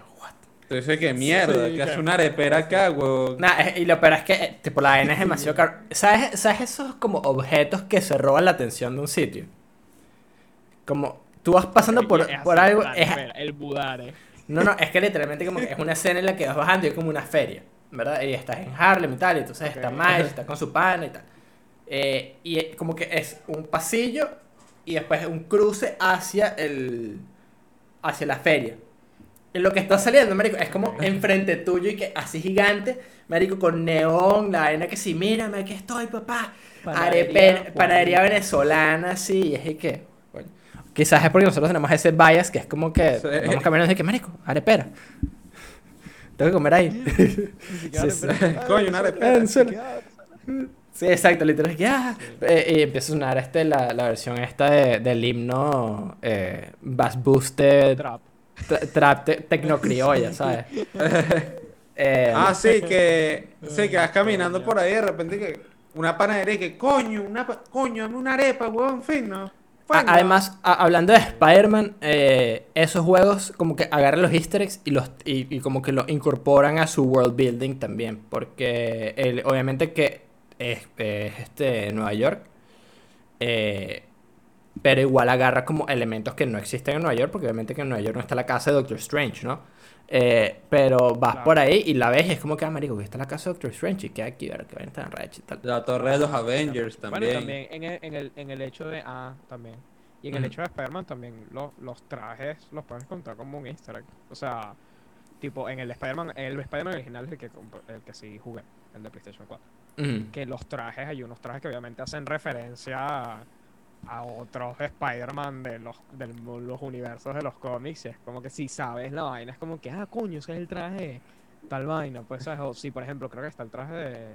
Dices que mierda, Sí, que hace una arepera acá, weón. Nah, es- y lo peor es que, eh, tipo, la vaina es demasiado caro. ¿Sabes, ¿Sabes esos como objetos que se roban la atención de un sitio? Como tú vas pasando por, Es por algo. la es- el budare. no, no, es que literalmente como que es una escena en la que vas bajando y es como una feria, ¿verdad? Y estás en Harlem y tal, y entonces está. Miles, está con su pana y tal. Eh, y es como que es un pasillo y después un cruce hacia el. hacia la feria. Y lo que está saliendo, marico, es como enfrente tuyo y que así gigante, marico, con neón, la vaina que sí, mírame, aquí estoy, papá. Panadería Arepe- panadería venezolana, sí, es que. Quizás es porque nosotros tenemos ese bias que es como que Sí. vamos caminando y que, marico, arepera. Tengo que comer ahí. Coño, una arepera. Sí, exacto, literal. que, ah, eh, y empieza a sonar este, la, la versión esta de- del himno eh, Bass Boosted Trap. Tra- Trap te- Tecnocriolla, ¿sabes? Eh, Ah, sí, que, sí, que vas caminando por ahí de repente que una panadería y que coño, una coño, dame una arepa, weón, fin, ¿no? Bueno. además, hablando de Spider-Man, eh, esos juegos como que agarran los easter eggs y, los, y, y como que lo incorporan a su world building también. Porque el- obviamente que es, es, este, Nueva York. eh, pero igual agarra como elementos que no existen en Nueva York, porque obviamente que en Nueva York no está la casa de Doctor Strange, ¿no? Eh, pero vas Claro. por ahí y la ves y es como que, ah, marico, que está la casa de Doctor Strange y que aquí, ver que ven tan y tal. La torre de los Avengers Bueno, también. y también en el, en el, en el hecho de. Ah, también. Y en el hecho de Spider-Man también los, los trajes los puedes contar como un easter egg. O sea, tipo en el Spider-Man, el Spider-Man original es el que, el que sí jugué. el de PlayStation 4. Ujú. Que los trajes, hay unos trajes que obviamente hacen referencia a, a otros Spider-Man de los, de los universos de los cómics. es como que si sabes la vaina, es como que, ah, coño, ese es el traje, tal vaina. Pues, ¿sabes? O si, por ejemplo, creo que está el traje de.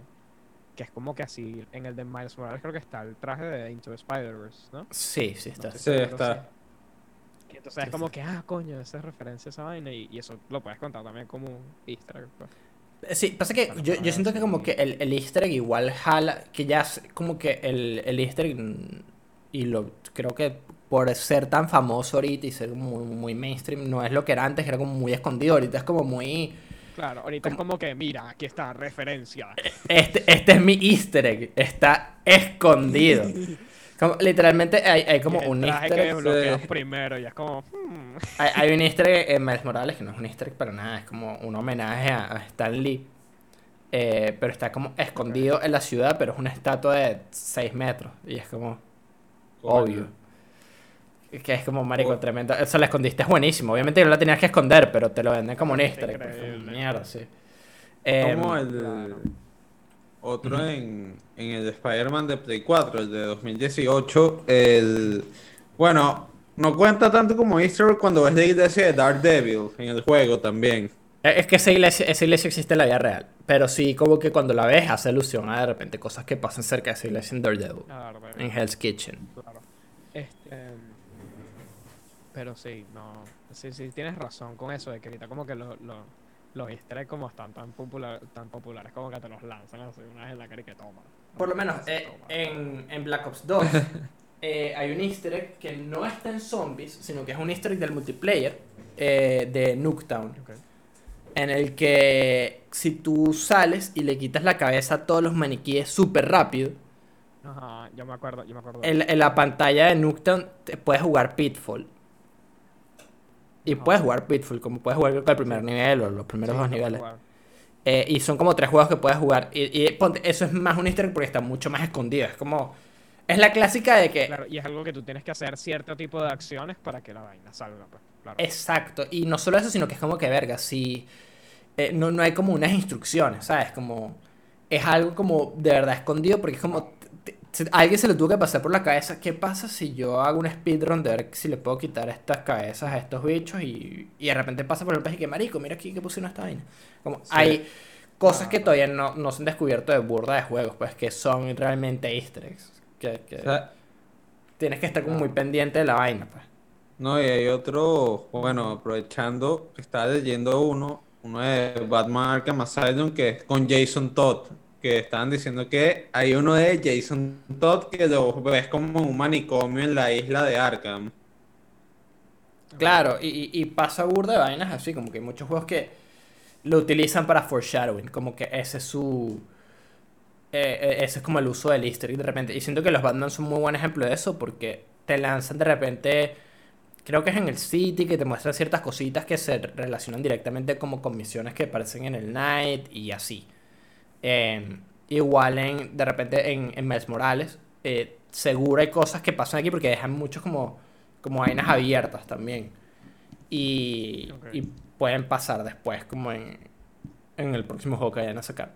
Que es como que así, en el de Miles Morales creo que está el traje de Into Spider-Verse, ¿no? Sí, sí, está. No sé Sí, está. sí. Y entonces es como que, ah, coño, esa es referencia a esa vaina. Y, y eso lo puedes contar también como un easter egg. pues. Eh, Sí, pasa que yo, yo siento que como que el, el easter egg igual jala, que ya es como que el, el easter egg, y lo creo que por ser tan famoso ahorita y ser muy, muy mainstream, no es lo que era antes, que era como muy escondido, ahorita es como muy... Claro, ahorita es como que, mira, aquí está, referencia. Este, este es mi easter egg, está escondido. Como, literalmente hay, hay como un easter egg. primero y es como, hmm, Hay, hay un easter egg en Miles Morales que no es un easter egg para nada, es como un homenaje a, a Stan Lee. Eh, pero está como escondido en la ciudad, pero es una estatua de 6 metros. Y es como obvio. Que es como marico Oh. tremendo. Eso la escondiste es buenísimo. Obviamente no la tenías que esconder, pero te lo venden como un egg. pues, mierda, sí. Em, Como el claro. otro en, en el de Spider-Man de Play 4, el de 2018, el bueno, no cuenta tanto como Easter cuando ves la iglesia de Daredevil en el juego también. Es que esa iglesia, esa iglesia existe en la vida real. Pero sí, como que cuando la ves, hace alusión a de repente cosas que pasan cerca de esa iglesia en Daredevil. a ver, En Hell's Kitchen. claro. Este, pero sí, no, sí, sí, tienes razón con eso de que ahorita como que lo- lo- los easter eggs como están tan, popular, tan populares como que te los lanzan así una vez en la cara y que toma. Por lo menos eh, toma. en, en Black Ops 2 eh, hay un easter egg que no está en zombies, sino que es un easter egg del multiplayer eh, de Nuketown. Ok. En el que si tú sales y le quitas la cabeza a todos los maniquíes súper rápido, Ajá, yo me acuerdo, yo me acuerdo. en, en la pantalla de Nuketown te puedes jugar Pitfall. Y Ajá. puedes jugar Pitfall, como puedes jugar el primer Sí. nivel o los primeros Sí, dos niveles. Eh, y son como tres juegos que puedes jugar. Y, y ponte, eso es más un easter egg porque está mucho más escondido. Es como. Es la clásica de que. Claro, y es algo que tú tienes que hacer cierto tipo de acciones para que la vaina salga, pues, claro. Exacto. Y no solo eso, sino que es como que, verga, si. eh, no, no hay como unas instrucciones, ¿sabes? Como. Es algo como de verdad escondido porque es como. te- te- a alguien se le tuvo que pasar por la cabeza. ¿Qué pasa si yo hago un speedrun de ver si le puedo quitar estas cabezas a estos bichos y, y de repente pasa por el país y que marico, mira aquí que pusieron esta vaina? Como Sí. hay cosas que Claro. todavía no, no se han descubierto de burda de juegos, pues que son realmente easter eggs. Que, que O sea, tienes que estar como muy pendiente de la vaina, pues. No, y hay otro, bueno, aprovechando, estaba leyendo uno, uno de Batman Arkham Asylum que es con Jason Todd, que estaban diciendo que hay uno de Jason Todd que lo ves como un manicomio en la isla de Arkham. Claro, y, y- pasa burda de vainas así, como que hay muchos juegos que lo utilizan para foreshadowing, como que ese es su... eh, eh, ese es como el uso del easter egg de repente. Y siento que los Batman son muy buen ejemplo de eso, porque te lanzan de repente, creo que es en el City, que te muestran ciertas cositas que se relacionan directamente como con misiones que aparecen en el Night y así. Eh, igual en, de repente en, en Miles Morales, eh, seguro hay cosas que pasan aquí porque dejan muchos como, como vainas abiertas también. Y, y pueden pasar después, como en, en el próximo juego que vayan a sacar.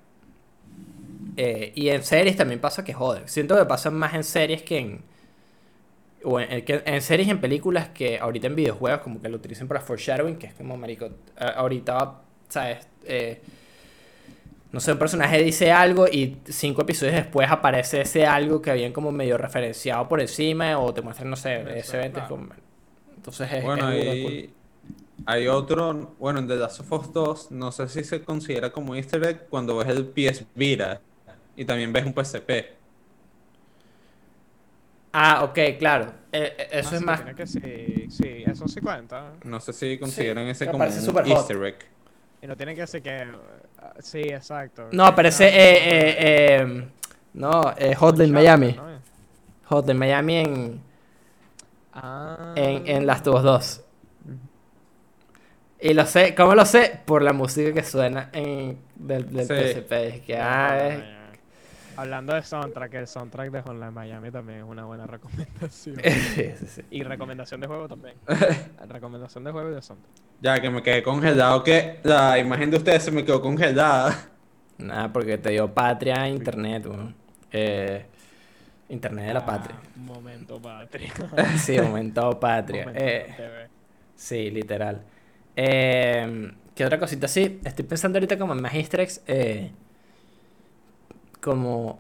Eh, y en series también pasa que joder. Siento que pasan más en series que en. O en, que en series y en películas que ahorita en videojuegos, como que lo utilizan para foreshadowing, que es como, marico, ahorita, ¿sabes? Eh, no sé, un personaje dice algo y cinco episodios después aparece ese algo que habían como medio referenciado por encima o te muestran, no sé, Eso, ese evento. es claro. como- entonces es, Bueno, es cool. hay, hay otro, bueno, en The Last of Us 2, no sé si se considera como Easter egg cuando ves el PS Vita y también ves un PSP. Ah, ok, claro. Eh, eh, eso Ah, es sí, más. tiene que sí, sí, eso sí cuenta. No sé si consideran ese me como parece un. Easter egg. Y no tiene que ser que. ah, Sí, exacto. No, pero ese. Eh, eh, eh, no, eh, Hotline Miami. ¿no? Hotline Miami en, Ah. en, en Last of Us 2. Y lo sé, ¿cómo lo sé? Por la música que suena en, del, del Sí. PSP. Es que, ah, es-. Hablando de soundtrack, el soundtrack de Hotline Miami también es una buena recomendación. sí, sí, sí. y recomendación de juego también. recomendación de juego y de soundtrack. Ya que me quedé congelado, que la imagen de ustedes se me quedó congelada. Nada, porque te dio patria internet, weón. Eh, internet de la Ah, patria. Momento patria. Sí, momento patria. Momento Eh, TV. sí, literal. Eh, ¿Qué otra cosita? Sí, estoy pensando ahorita como en eggs, eh, como...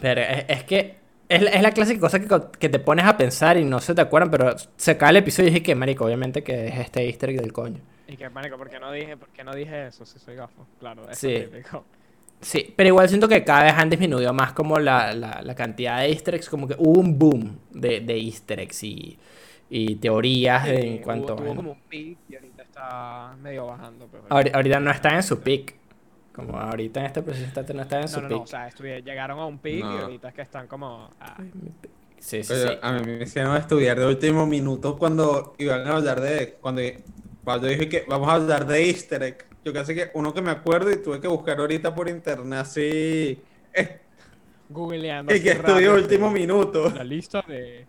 Pero es, es que es, la- es la clásica cosa que, que te pones a pensar y no se te acuerdan, pero se acaba el episodio y dije que, marico, obviamente que es este easter egg del coño. Y que, marico, ¿por qué no dije, por qué no dije eso si soy gafo? Claro, eso Sí. es típico. Sí, pero igual siento que cada vez han disminuido más como la, la, la cantidad de easter eggs, como que hubo un boom de, de easter eggs y, y teorías Sí, en hubo- cuanto a... como un pic y ahorita está medio bajando. Pero Ahori- Ahorita no están en su peak. Como ahorita en este preciso no están en su no, peak. no, o sea, llegaron a un pic y ahorita es que están como... ah, Sí, sí, Oye, sí. A mí me hicieron estudiar de último minuto cuando iban a hablar de. Cuando Pablo dije que vamos a hablar de Easter egg. Yo casi que uno que me acuerdo y tuve que buscar ahorita por internet así. eh, googleando. Y que rápido, último minuto. La lista de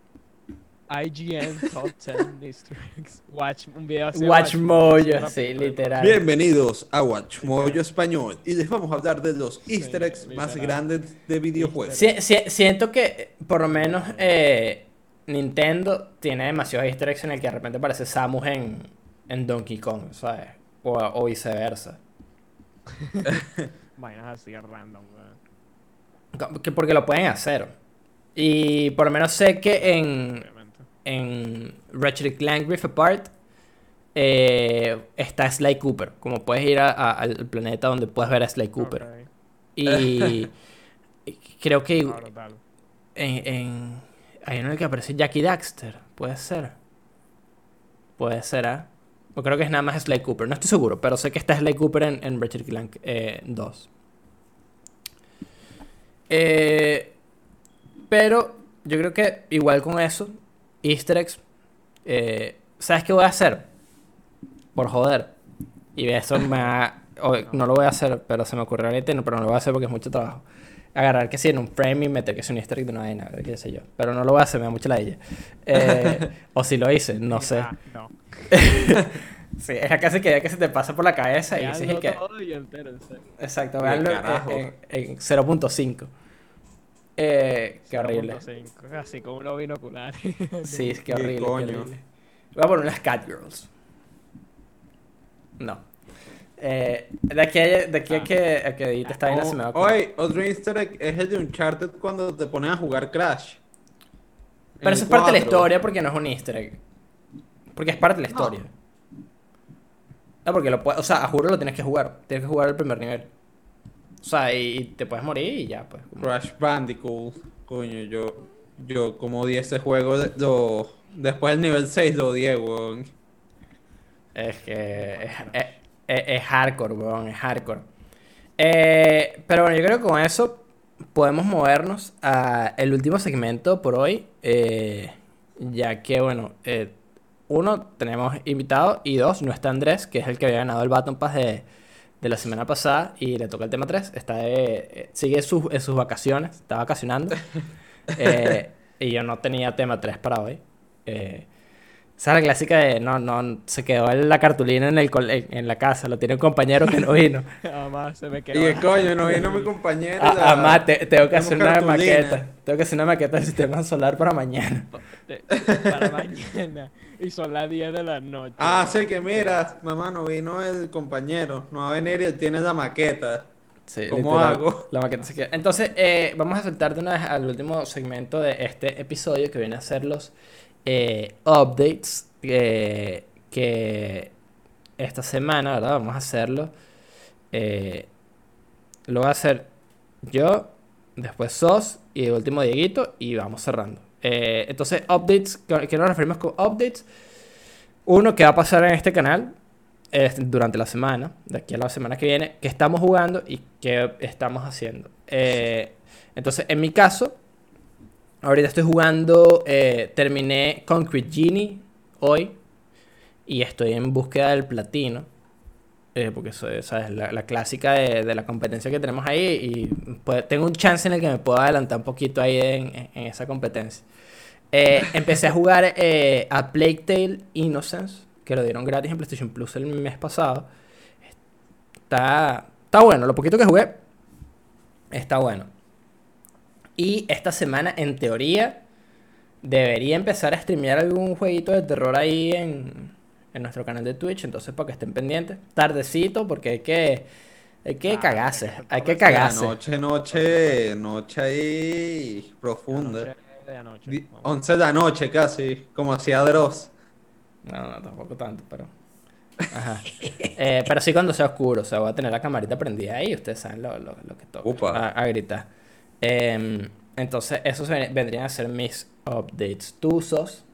IGN Top 10 Easter eggs. Watch, un video así. Watch Mojo, sí, literal. Bienvenidos a Watch Mojo Español y les vamos a hablar de los Easter eggs más grandes de videojuegos. Sí, sí, siento que por lo menos eh, Nintendo tiene demasiados easter eggs en el que de repente aparece Samus en, en Donkey Kong, ¿sabes? O, o viceversa. Vainas así random, Que porque lo pueden hacer. Y por lo menos sé que en, Obviamente. En Ratchet Clank Rift Apart eh, está Sly Cooper. Como puedes ir a- a- al planeta donde puedes ver a Sly Cooper. Y, creo que en, en- hay uno en el que aparece Jackie Daxter. Puede ser. Puede ser, ¿ah? O creo que es nada más Sly Cooper. No estoy seguro, pero sé que está Sly Cooper en, en Ratchet Clank eh, 2. Eh, pero yo creo que igual con eso, Easter eggs, eh, ¿sabes qué voy a hacer? Por joder. Y eso me ha- no lo voy a hacer, pero se me ocurrió ahorita, no, pero no lo voy a hacer porque es mucho trabajo. Agarrar que sí en un frame y meter que es un easter egg de una vaina, qué sé yo. Pero no lo voy a hacer, me da mucha la idea. Eh, o si lo hice, no sé. Ah, no. Sí, es la casi que que se te pasa por la cabeza y dices que... todo y entérense. Exacto, veanlo en, en- en 0.5. Eh, qué horrible. 0.5, Así con unos binoculares. Sí, es que ¿Qué horrible, qué coño? horrible. Voy a poner unas Catgirls. No. Eh, de aquí, a, de aquí a Ah. que, a que edite esta vaina se me va a. Oye, otro Easter egg es el de Uncharted cuando te ponen a jugar Crash. Pero eso es parte de la 4. historia porque no es un easter egg. Porque es parte de la historia. No, porque lo puedes, o sea, a juro lo tienes que jugar. Tienes que jugar el primer nivel. O sea, y, y te puedes morir y ya, pues. Crash Bandicoot. Coño, yo, yo como di ese juego, lo, después del nivel 6 lo odié, weón. Es que es, es- es- es hardcore, weón, es hardcore. Eh, pero bueno, yo creo que con eso podemos movernos a el último segmento por hoy. eh, ya que, bueno, eh, uno, tenemos invitado y dos, no está Andrés, que es el que había ganado el Baton Pass de, de la semana pasada y le toca el tema 3. Está de- eh, sigue en sus, en sus vacaciones, está vacacionando. Eh, y yo no tenía tema 3 para hoy. Eh, esa es la clásica de no, no, se quedó en la cartulina en, el, en, la casa, lo tiene un compañero que no vino. Además se me Y quedó. que coño, no vino mi compañero. Ah, Además, te- tengo que hacer una cartulina. maqueta. Tengo que hacer una maqueta del sistema solar para mañana. para mañana. Y son las 10 de la noche. Ah, sí, que mira, mamá, no vino el compañero. No va a venir y él tiene la maqueta. Sí, ¿Cómo literal, hago? La maqueta se queda. Entonces, eh, vamos a saltar de una vez al último segmento de este episodio que viene a ser los eh, updates eh, que esta semana, ¿verdad? Vamos a hacerlo. Eh, lo voy a hacer yo, después Sos y de último Dieguito y vamos cerrando. Eh, entonces, updates, ¿qué qué nos referimos con updates? Uno que va a pasar en este canal eh, durante la semana, de aquí a la semana que viene, que estamos jugando y qué estamos haciendo. Eh, entonces, en mi caso, ahorita estoy jugando, eh, terminé Concrete Genie hoy y estoy en búsqueda del platino. Eh, porque eso es ¿sabes? La, la clásica de, de la competencia que tenemos ahí y pues, tengo un chance en el que me puedo adelantar un poquito ahí en- en esa competencia. Eh, empecé a jugar eh, a Plague Tale Innocence, que lo dieron gratis en PlayStation Plus el mes pasado. Está, está bueno, lo poquito que jugué Está bueno. Y esta semana, en teoría, debería empezar a streamear algún jueguito de terror ahí en, en nuestro canal de Twitch. Entonces, para que estén pendientes. Tardecito, porque hay que, hay que Ah, cagarse. hay que cagarse. Noche, noche, noche ahí profunda. Anoche de anoche. Vamos. 11 de la noche casi, como hacía Dross. No, no, tampoco tanto, pero. Ajá. Eh, pero sí cuando sea oscuro, o sea, voy a tener la camarita prendida ahí ustedes saben lo, lo, lo que toca. A, a gritar. Em, entonces, esos ven- vendrían a ser mis updates. ¿Tú sos?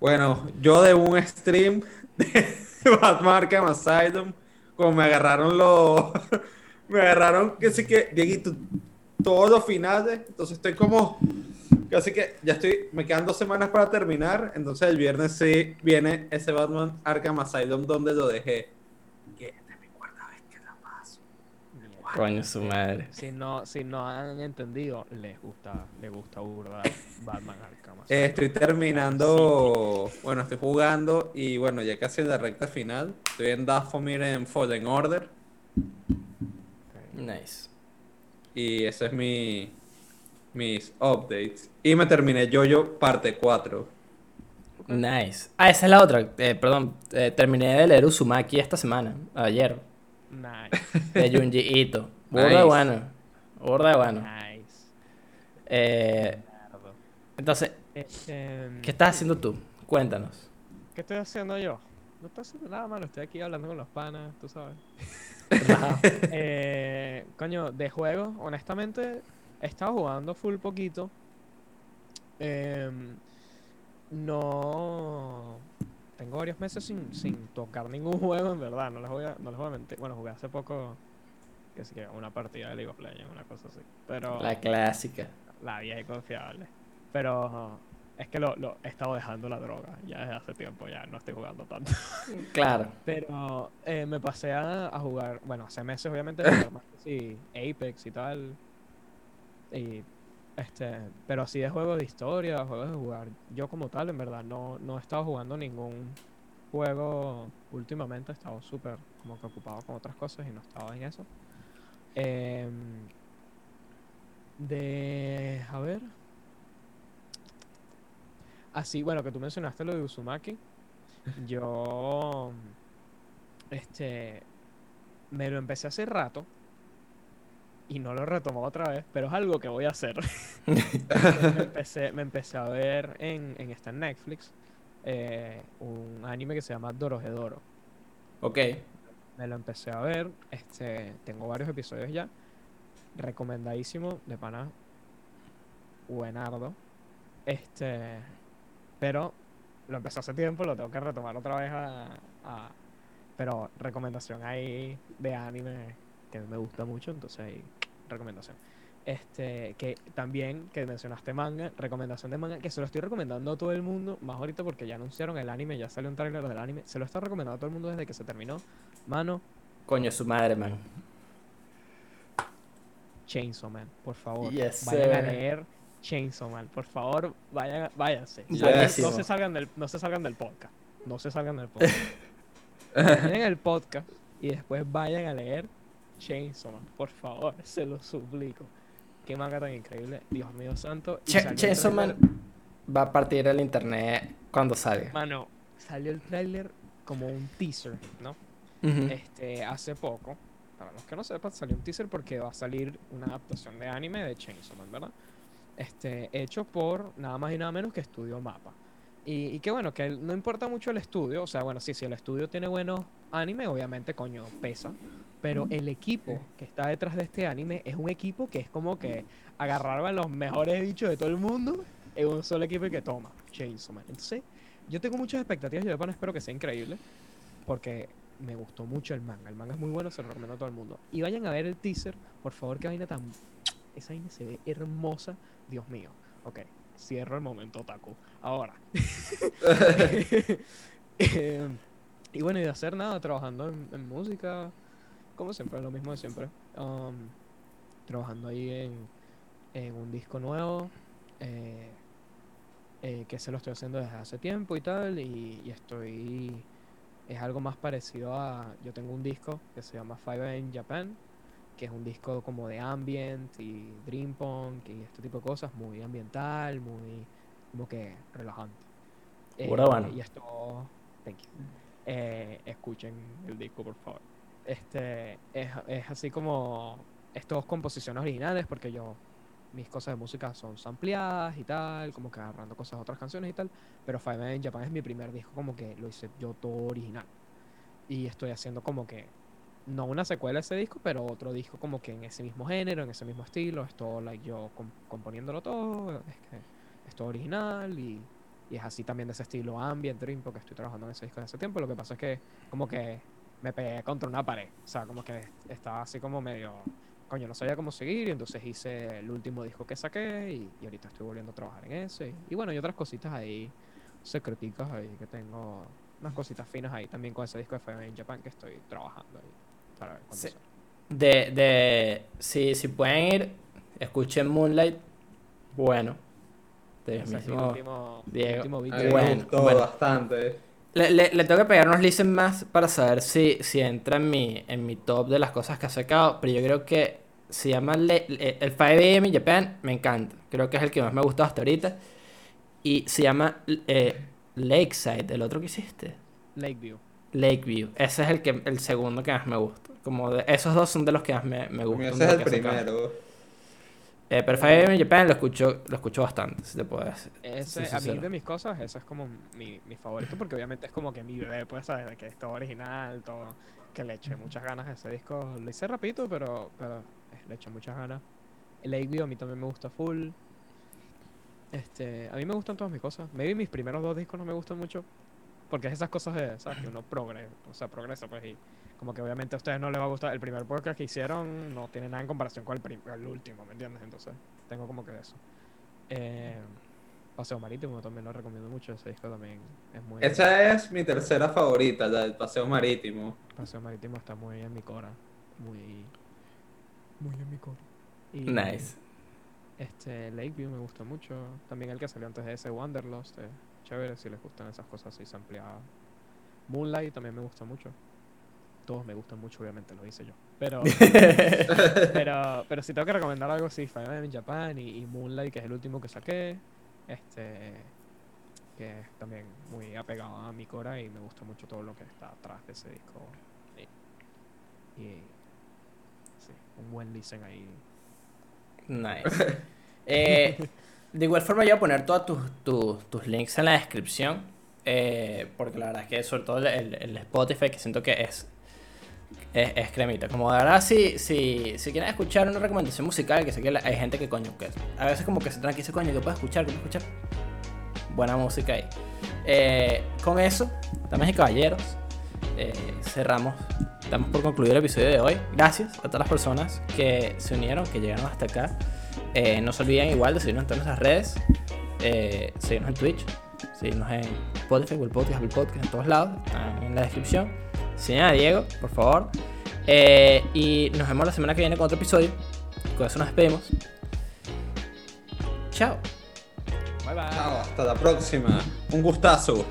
Bueno, yo de un stream de Batman Arkham Asylum, como me agarraron los... me agarraron, que sí que, Dieguito, todos los finales, entonces estoy como... Casi que ya estoy, me quedan dos semanas para terminar, entonces el viernes sí viene ese Batman Arkham Asylum donde lo dejé. Que esta es mi cuarta vez que la paso. Mierda. Coño, su madre. Si no, si no han entendido, les gusta, les gusta burda Batman Arkham. Eh, estoy terminando, bueno, estoy jugando y bueno, ya casi en la recta final. Estoy en Dathomir en Fallen Order. Nice. y ese es mi mis updates. Y me terminé Jojo parte 4. Nice. Ah, esa es la otra. Eh, perdón, eh, terminé de leer Uzumaki esta semana, ayer, Nice, de Junji Ito. Burda Nice. bueno. Burda de bueno. nice. Eh, entonces, Este, ¿qué estás haciendo tú? Cuéntanos. ¿Qué estoy haciendo yo? No estoy haciendo nada malo, estoy aquí hablando con los panas, tú sabes. Eh, coño, de juego, honestamente, he estado jugando full poquito. Em, no. Tengo varios meses sin, sin tocar ningún juego, en verdad, no les voy a, no les voy a mentir. Bueno, jugué hace poco, que sí una partida de League of Legends, una cosa así. Pero La clásica. la vieja y confiable. Pero es que lo, lo he estado dejando la droga, ya desde hace tiempo, ya no estoy jugando tanto. Claro. Pero eh, me pasé a, a jugar, bueno, hace meses obviamente, más que sí, Apex y tal. Y este, pero así de juegos de historia, juegos de jugar. Yo como tal, en verdad, no, no he estado jugando ningún juego últimamente, he estado súper como que ocupado con otras cosas y no estaba en eso. Em, de, a ver. Así, bueno, que tú mencionaste lo de Uzumaki. Yo, este, me lo empecé hace rato y no lo he retomado otra vez, pero es algo que voy a hacer. me, empecé, me empecé a ver en, en está en Netflix eh, un anime que se llama Dorohedoro. Ok. Me lo empecé a ver, este, tengo varios episodios ya. Recomendadísimo, de pana. Buenardo. Este, pero lo empecé hace tiempo, lo tengo que retomar otra vez a, a- pero recomendación ahí de anime que me gusta mucho, entonces ahí, recomendación. Este, que también que mencionaste manga, recomendación de manga, que se lo estoy recomendando a todo el mundo, más ahorita porque ya anunciaron el anime, ya salió un trailer del anime, se lo está recomendando a todo el mundo desde que se terminó. Mano, Coño, su madre, man. Chainsaw Man, por favor. Yes, vayan a leer Chainsaw Man, por favor, vayan, váyanse. Yes. No se salgan del, no se salgan del podcast. No se salgan del podcast. Terminen el podcast y después vayan a leer Chainsaw Man, por favor, se lo suplico. Qué manga tan increíble, Dios mío santo. y Ch- Chainsaw Man va a partir el internet cuando salga. Mano, salió el tráiler como un teaser, ¿no? Ujú. Este, hace poco, para los que no sepan, salió un teaser porque va a salir una adaptación de anime de Chainsaw Man, ¿verdad? Este, hecho por nada más y nada menos que Estudio Mapa. Y, y que bueno, que no importa mucho el estudio, o sea, bueno, sí, si el estudio tiene buenos anime, obviamente, coño, pesa. Pero el equipo que está detrás de este anime es un equipo que es como que agarraron a los mejores bichos de todo el mundo en un solo equipo y que toma, Chainsaw Man. Entonces, yo tengo muchas expectativas, yo de pana espero que sea increíble, porque me gustó mucho el manga. El manga es muy bueno, se lo recomiendo a todo el mundo. Y vayan a ver el teaser, por favor, que vaina tan... Esa vaina se ve hermosa, Dios mío. Ok, cierro el momento, Taku. Ahora. Eh, y bueno, y de hacer nada, trabajando en, en música, como siempre, lo mismo de siempre. Um, trabajando ahí en, en un disco nuevo, eh, eh, que se lo estoy haciendo desde hace tiempo y tal, y, y estoy... Es algo más parecido a... Yo tengo un disco que se llama Five in Japan, que es un disco como de ambient y dream punk y este tipo de cosas, muy ambiental, muy como que relajante. Eh, bueno. Y esto, thank you. Eh, escuchen el disco, por favor. Este es, es así como estos composiciones originales, porque yo mis cosas de música son sampleadas y tal, como que agarrando cosas de otras canciones y tal, pero Five in Japan es mi primer disco, como que lo hice yo todo original. Y estoy haciendo como que, no una secuela de ese disco, pero otro disco como que en ese mismo género, en ese mismo estilo, es like yo com- componiéndolo todo, es que es todo original y, es así también de ese estilo ambient, dream, porque estoy trabajando en ese disco desde hace tiempo, lo que pasa es que como que me pegué contra una pared, o sea, como que estaba así como medio coño, no sabía cómo seguir y entonces hice el último disco que saqué y, ahorita estoy volviendo a trabajar en ese. Y bueno, y otras cositas ahí, secreticas ahí que tengo, unas cositas finas ahí también con ese disco de Fire in Japan que estoy trabajando ahí para ver cuándo Sí. sale. De, de, si, si pueden ir, escuchen Moonlight, bueno. De mismo- último, Diego. último beat A mí que- me Bueno, gustó bueno. bastante. Le, le- le tengo que pegar unos listen más para saber si, si entra en mi, en mi top de las cosas que ha sacado. Pero yo creo que se llama Le- el 5am Japan, me encanta. Creo que es el que más me ha gustado hasta ahorita. Y se llama eh, Lakeside, el otro que hiciste. Lakeview. Lakeview. Ese es el que el segundo que más me gusta. Como de, esos dos son de los que más me, me gustan. Ese es el primero. Eh, pero 5am Japan lo escucho, lo escucho bastante, si te puedo decir. Ese, Sí, a mí de mis cosas, ese es como mi, mi favorito porque obviamente es como que mi bebé, pues, ¿sabes? De que es todo original, todo, que le eché muchas ganas a ese disco. Lo hice rapidito, pero, pero le eché muchas ganas. El Lakeview a mí también me gusta full. Este, a mí me gustan todas mis cosas. Maybe mis primeros dos discos no me gustan mucho. Porque es esas cosas de, ¿sabes? Que uno progresa, o sea, progresa, pues, y como que obviamente a ustedes no les va a gustar. El primer podcast que hicieron no tiene nada en comparación con el, prim- el último, ¿me entiendes? Entonces, tengo como que eso. Eh, Paseo Marítimo también lo recomiendo mucho. Ese disco también es muy. Esa es mi tercera favorita, la del paseo marítimo. Paseo Marítimo está muy en mi cora. Muy. Muy en mi cora. Y, Nice. Este, Lakeview me gusta mucho. También el que salió antes de ese, Wanderlust. eh, chévere si les gustan esas cosas así ampliadas. Moonlight también me gusta mucho. Todos me gustan mucho, obviamente, lo hice yo. Pero, pero, pero si tengo que recomendar algo, sí, Fire in Japan y, y Moonlight, que es el último que saqué. Este, que es también muy apegado a mi cora y me gusta mucho todo lo que está atrás de ese disco. Y, y sí, un buen listen ahí. Nice. Eh, de igual forma, yo voy a poner todos tus, tus, tus links en la descripción. eh, porque la verdad es que, sobre todo el, el- Spotify, que siento que es, es, es cremita. Como de verdad, si, si, si escuchar una recomendación musical, que sé que hay gente que coño, que a veces como que se tranquiliza, coño, que puedo escuchar, que puedo escuchar. Buena música ahí. Eh, con eso, damas y caballeros, eh, cerramos. Damos por concluido el episodio de hoy. Gracias a todas las personas que se unieron, que llegaron hasta acá. Eh, no se olviden igual de seguirnos en todas nuestras redes. Eh, seguirnos en Twitch. Seguirnos en Spotify, Google Podcast, Apple Podcast, en todos lados. Están en la descripción. Sigan a Diego, por favor. Eh, y nos vemos la semana que viene con otro episodio. Con eso nos despedimos. Chao. Bye bye. Chao, hasta la próxima. Un gustazo.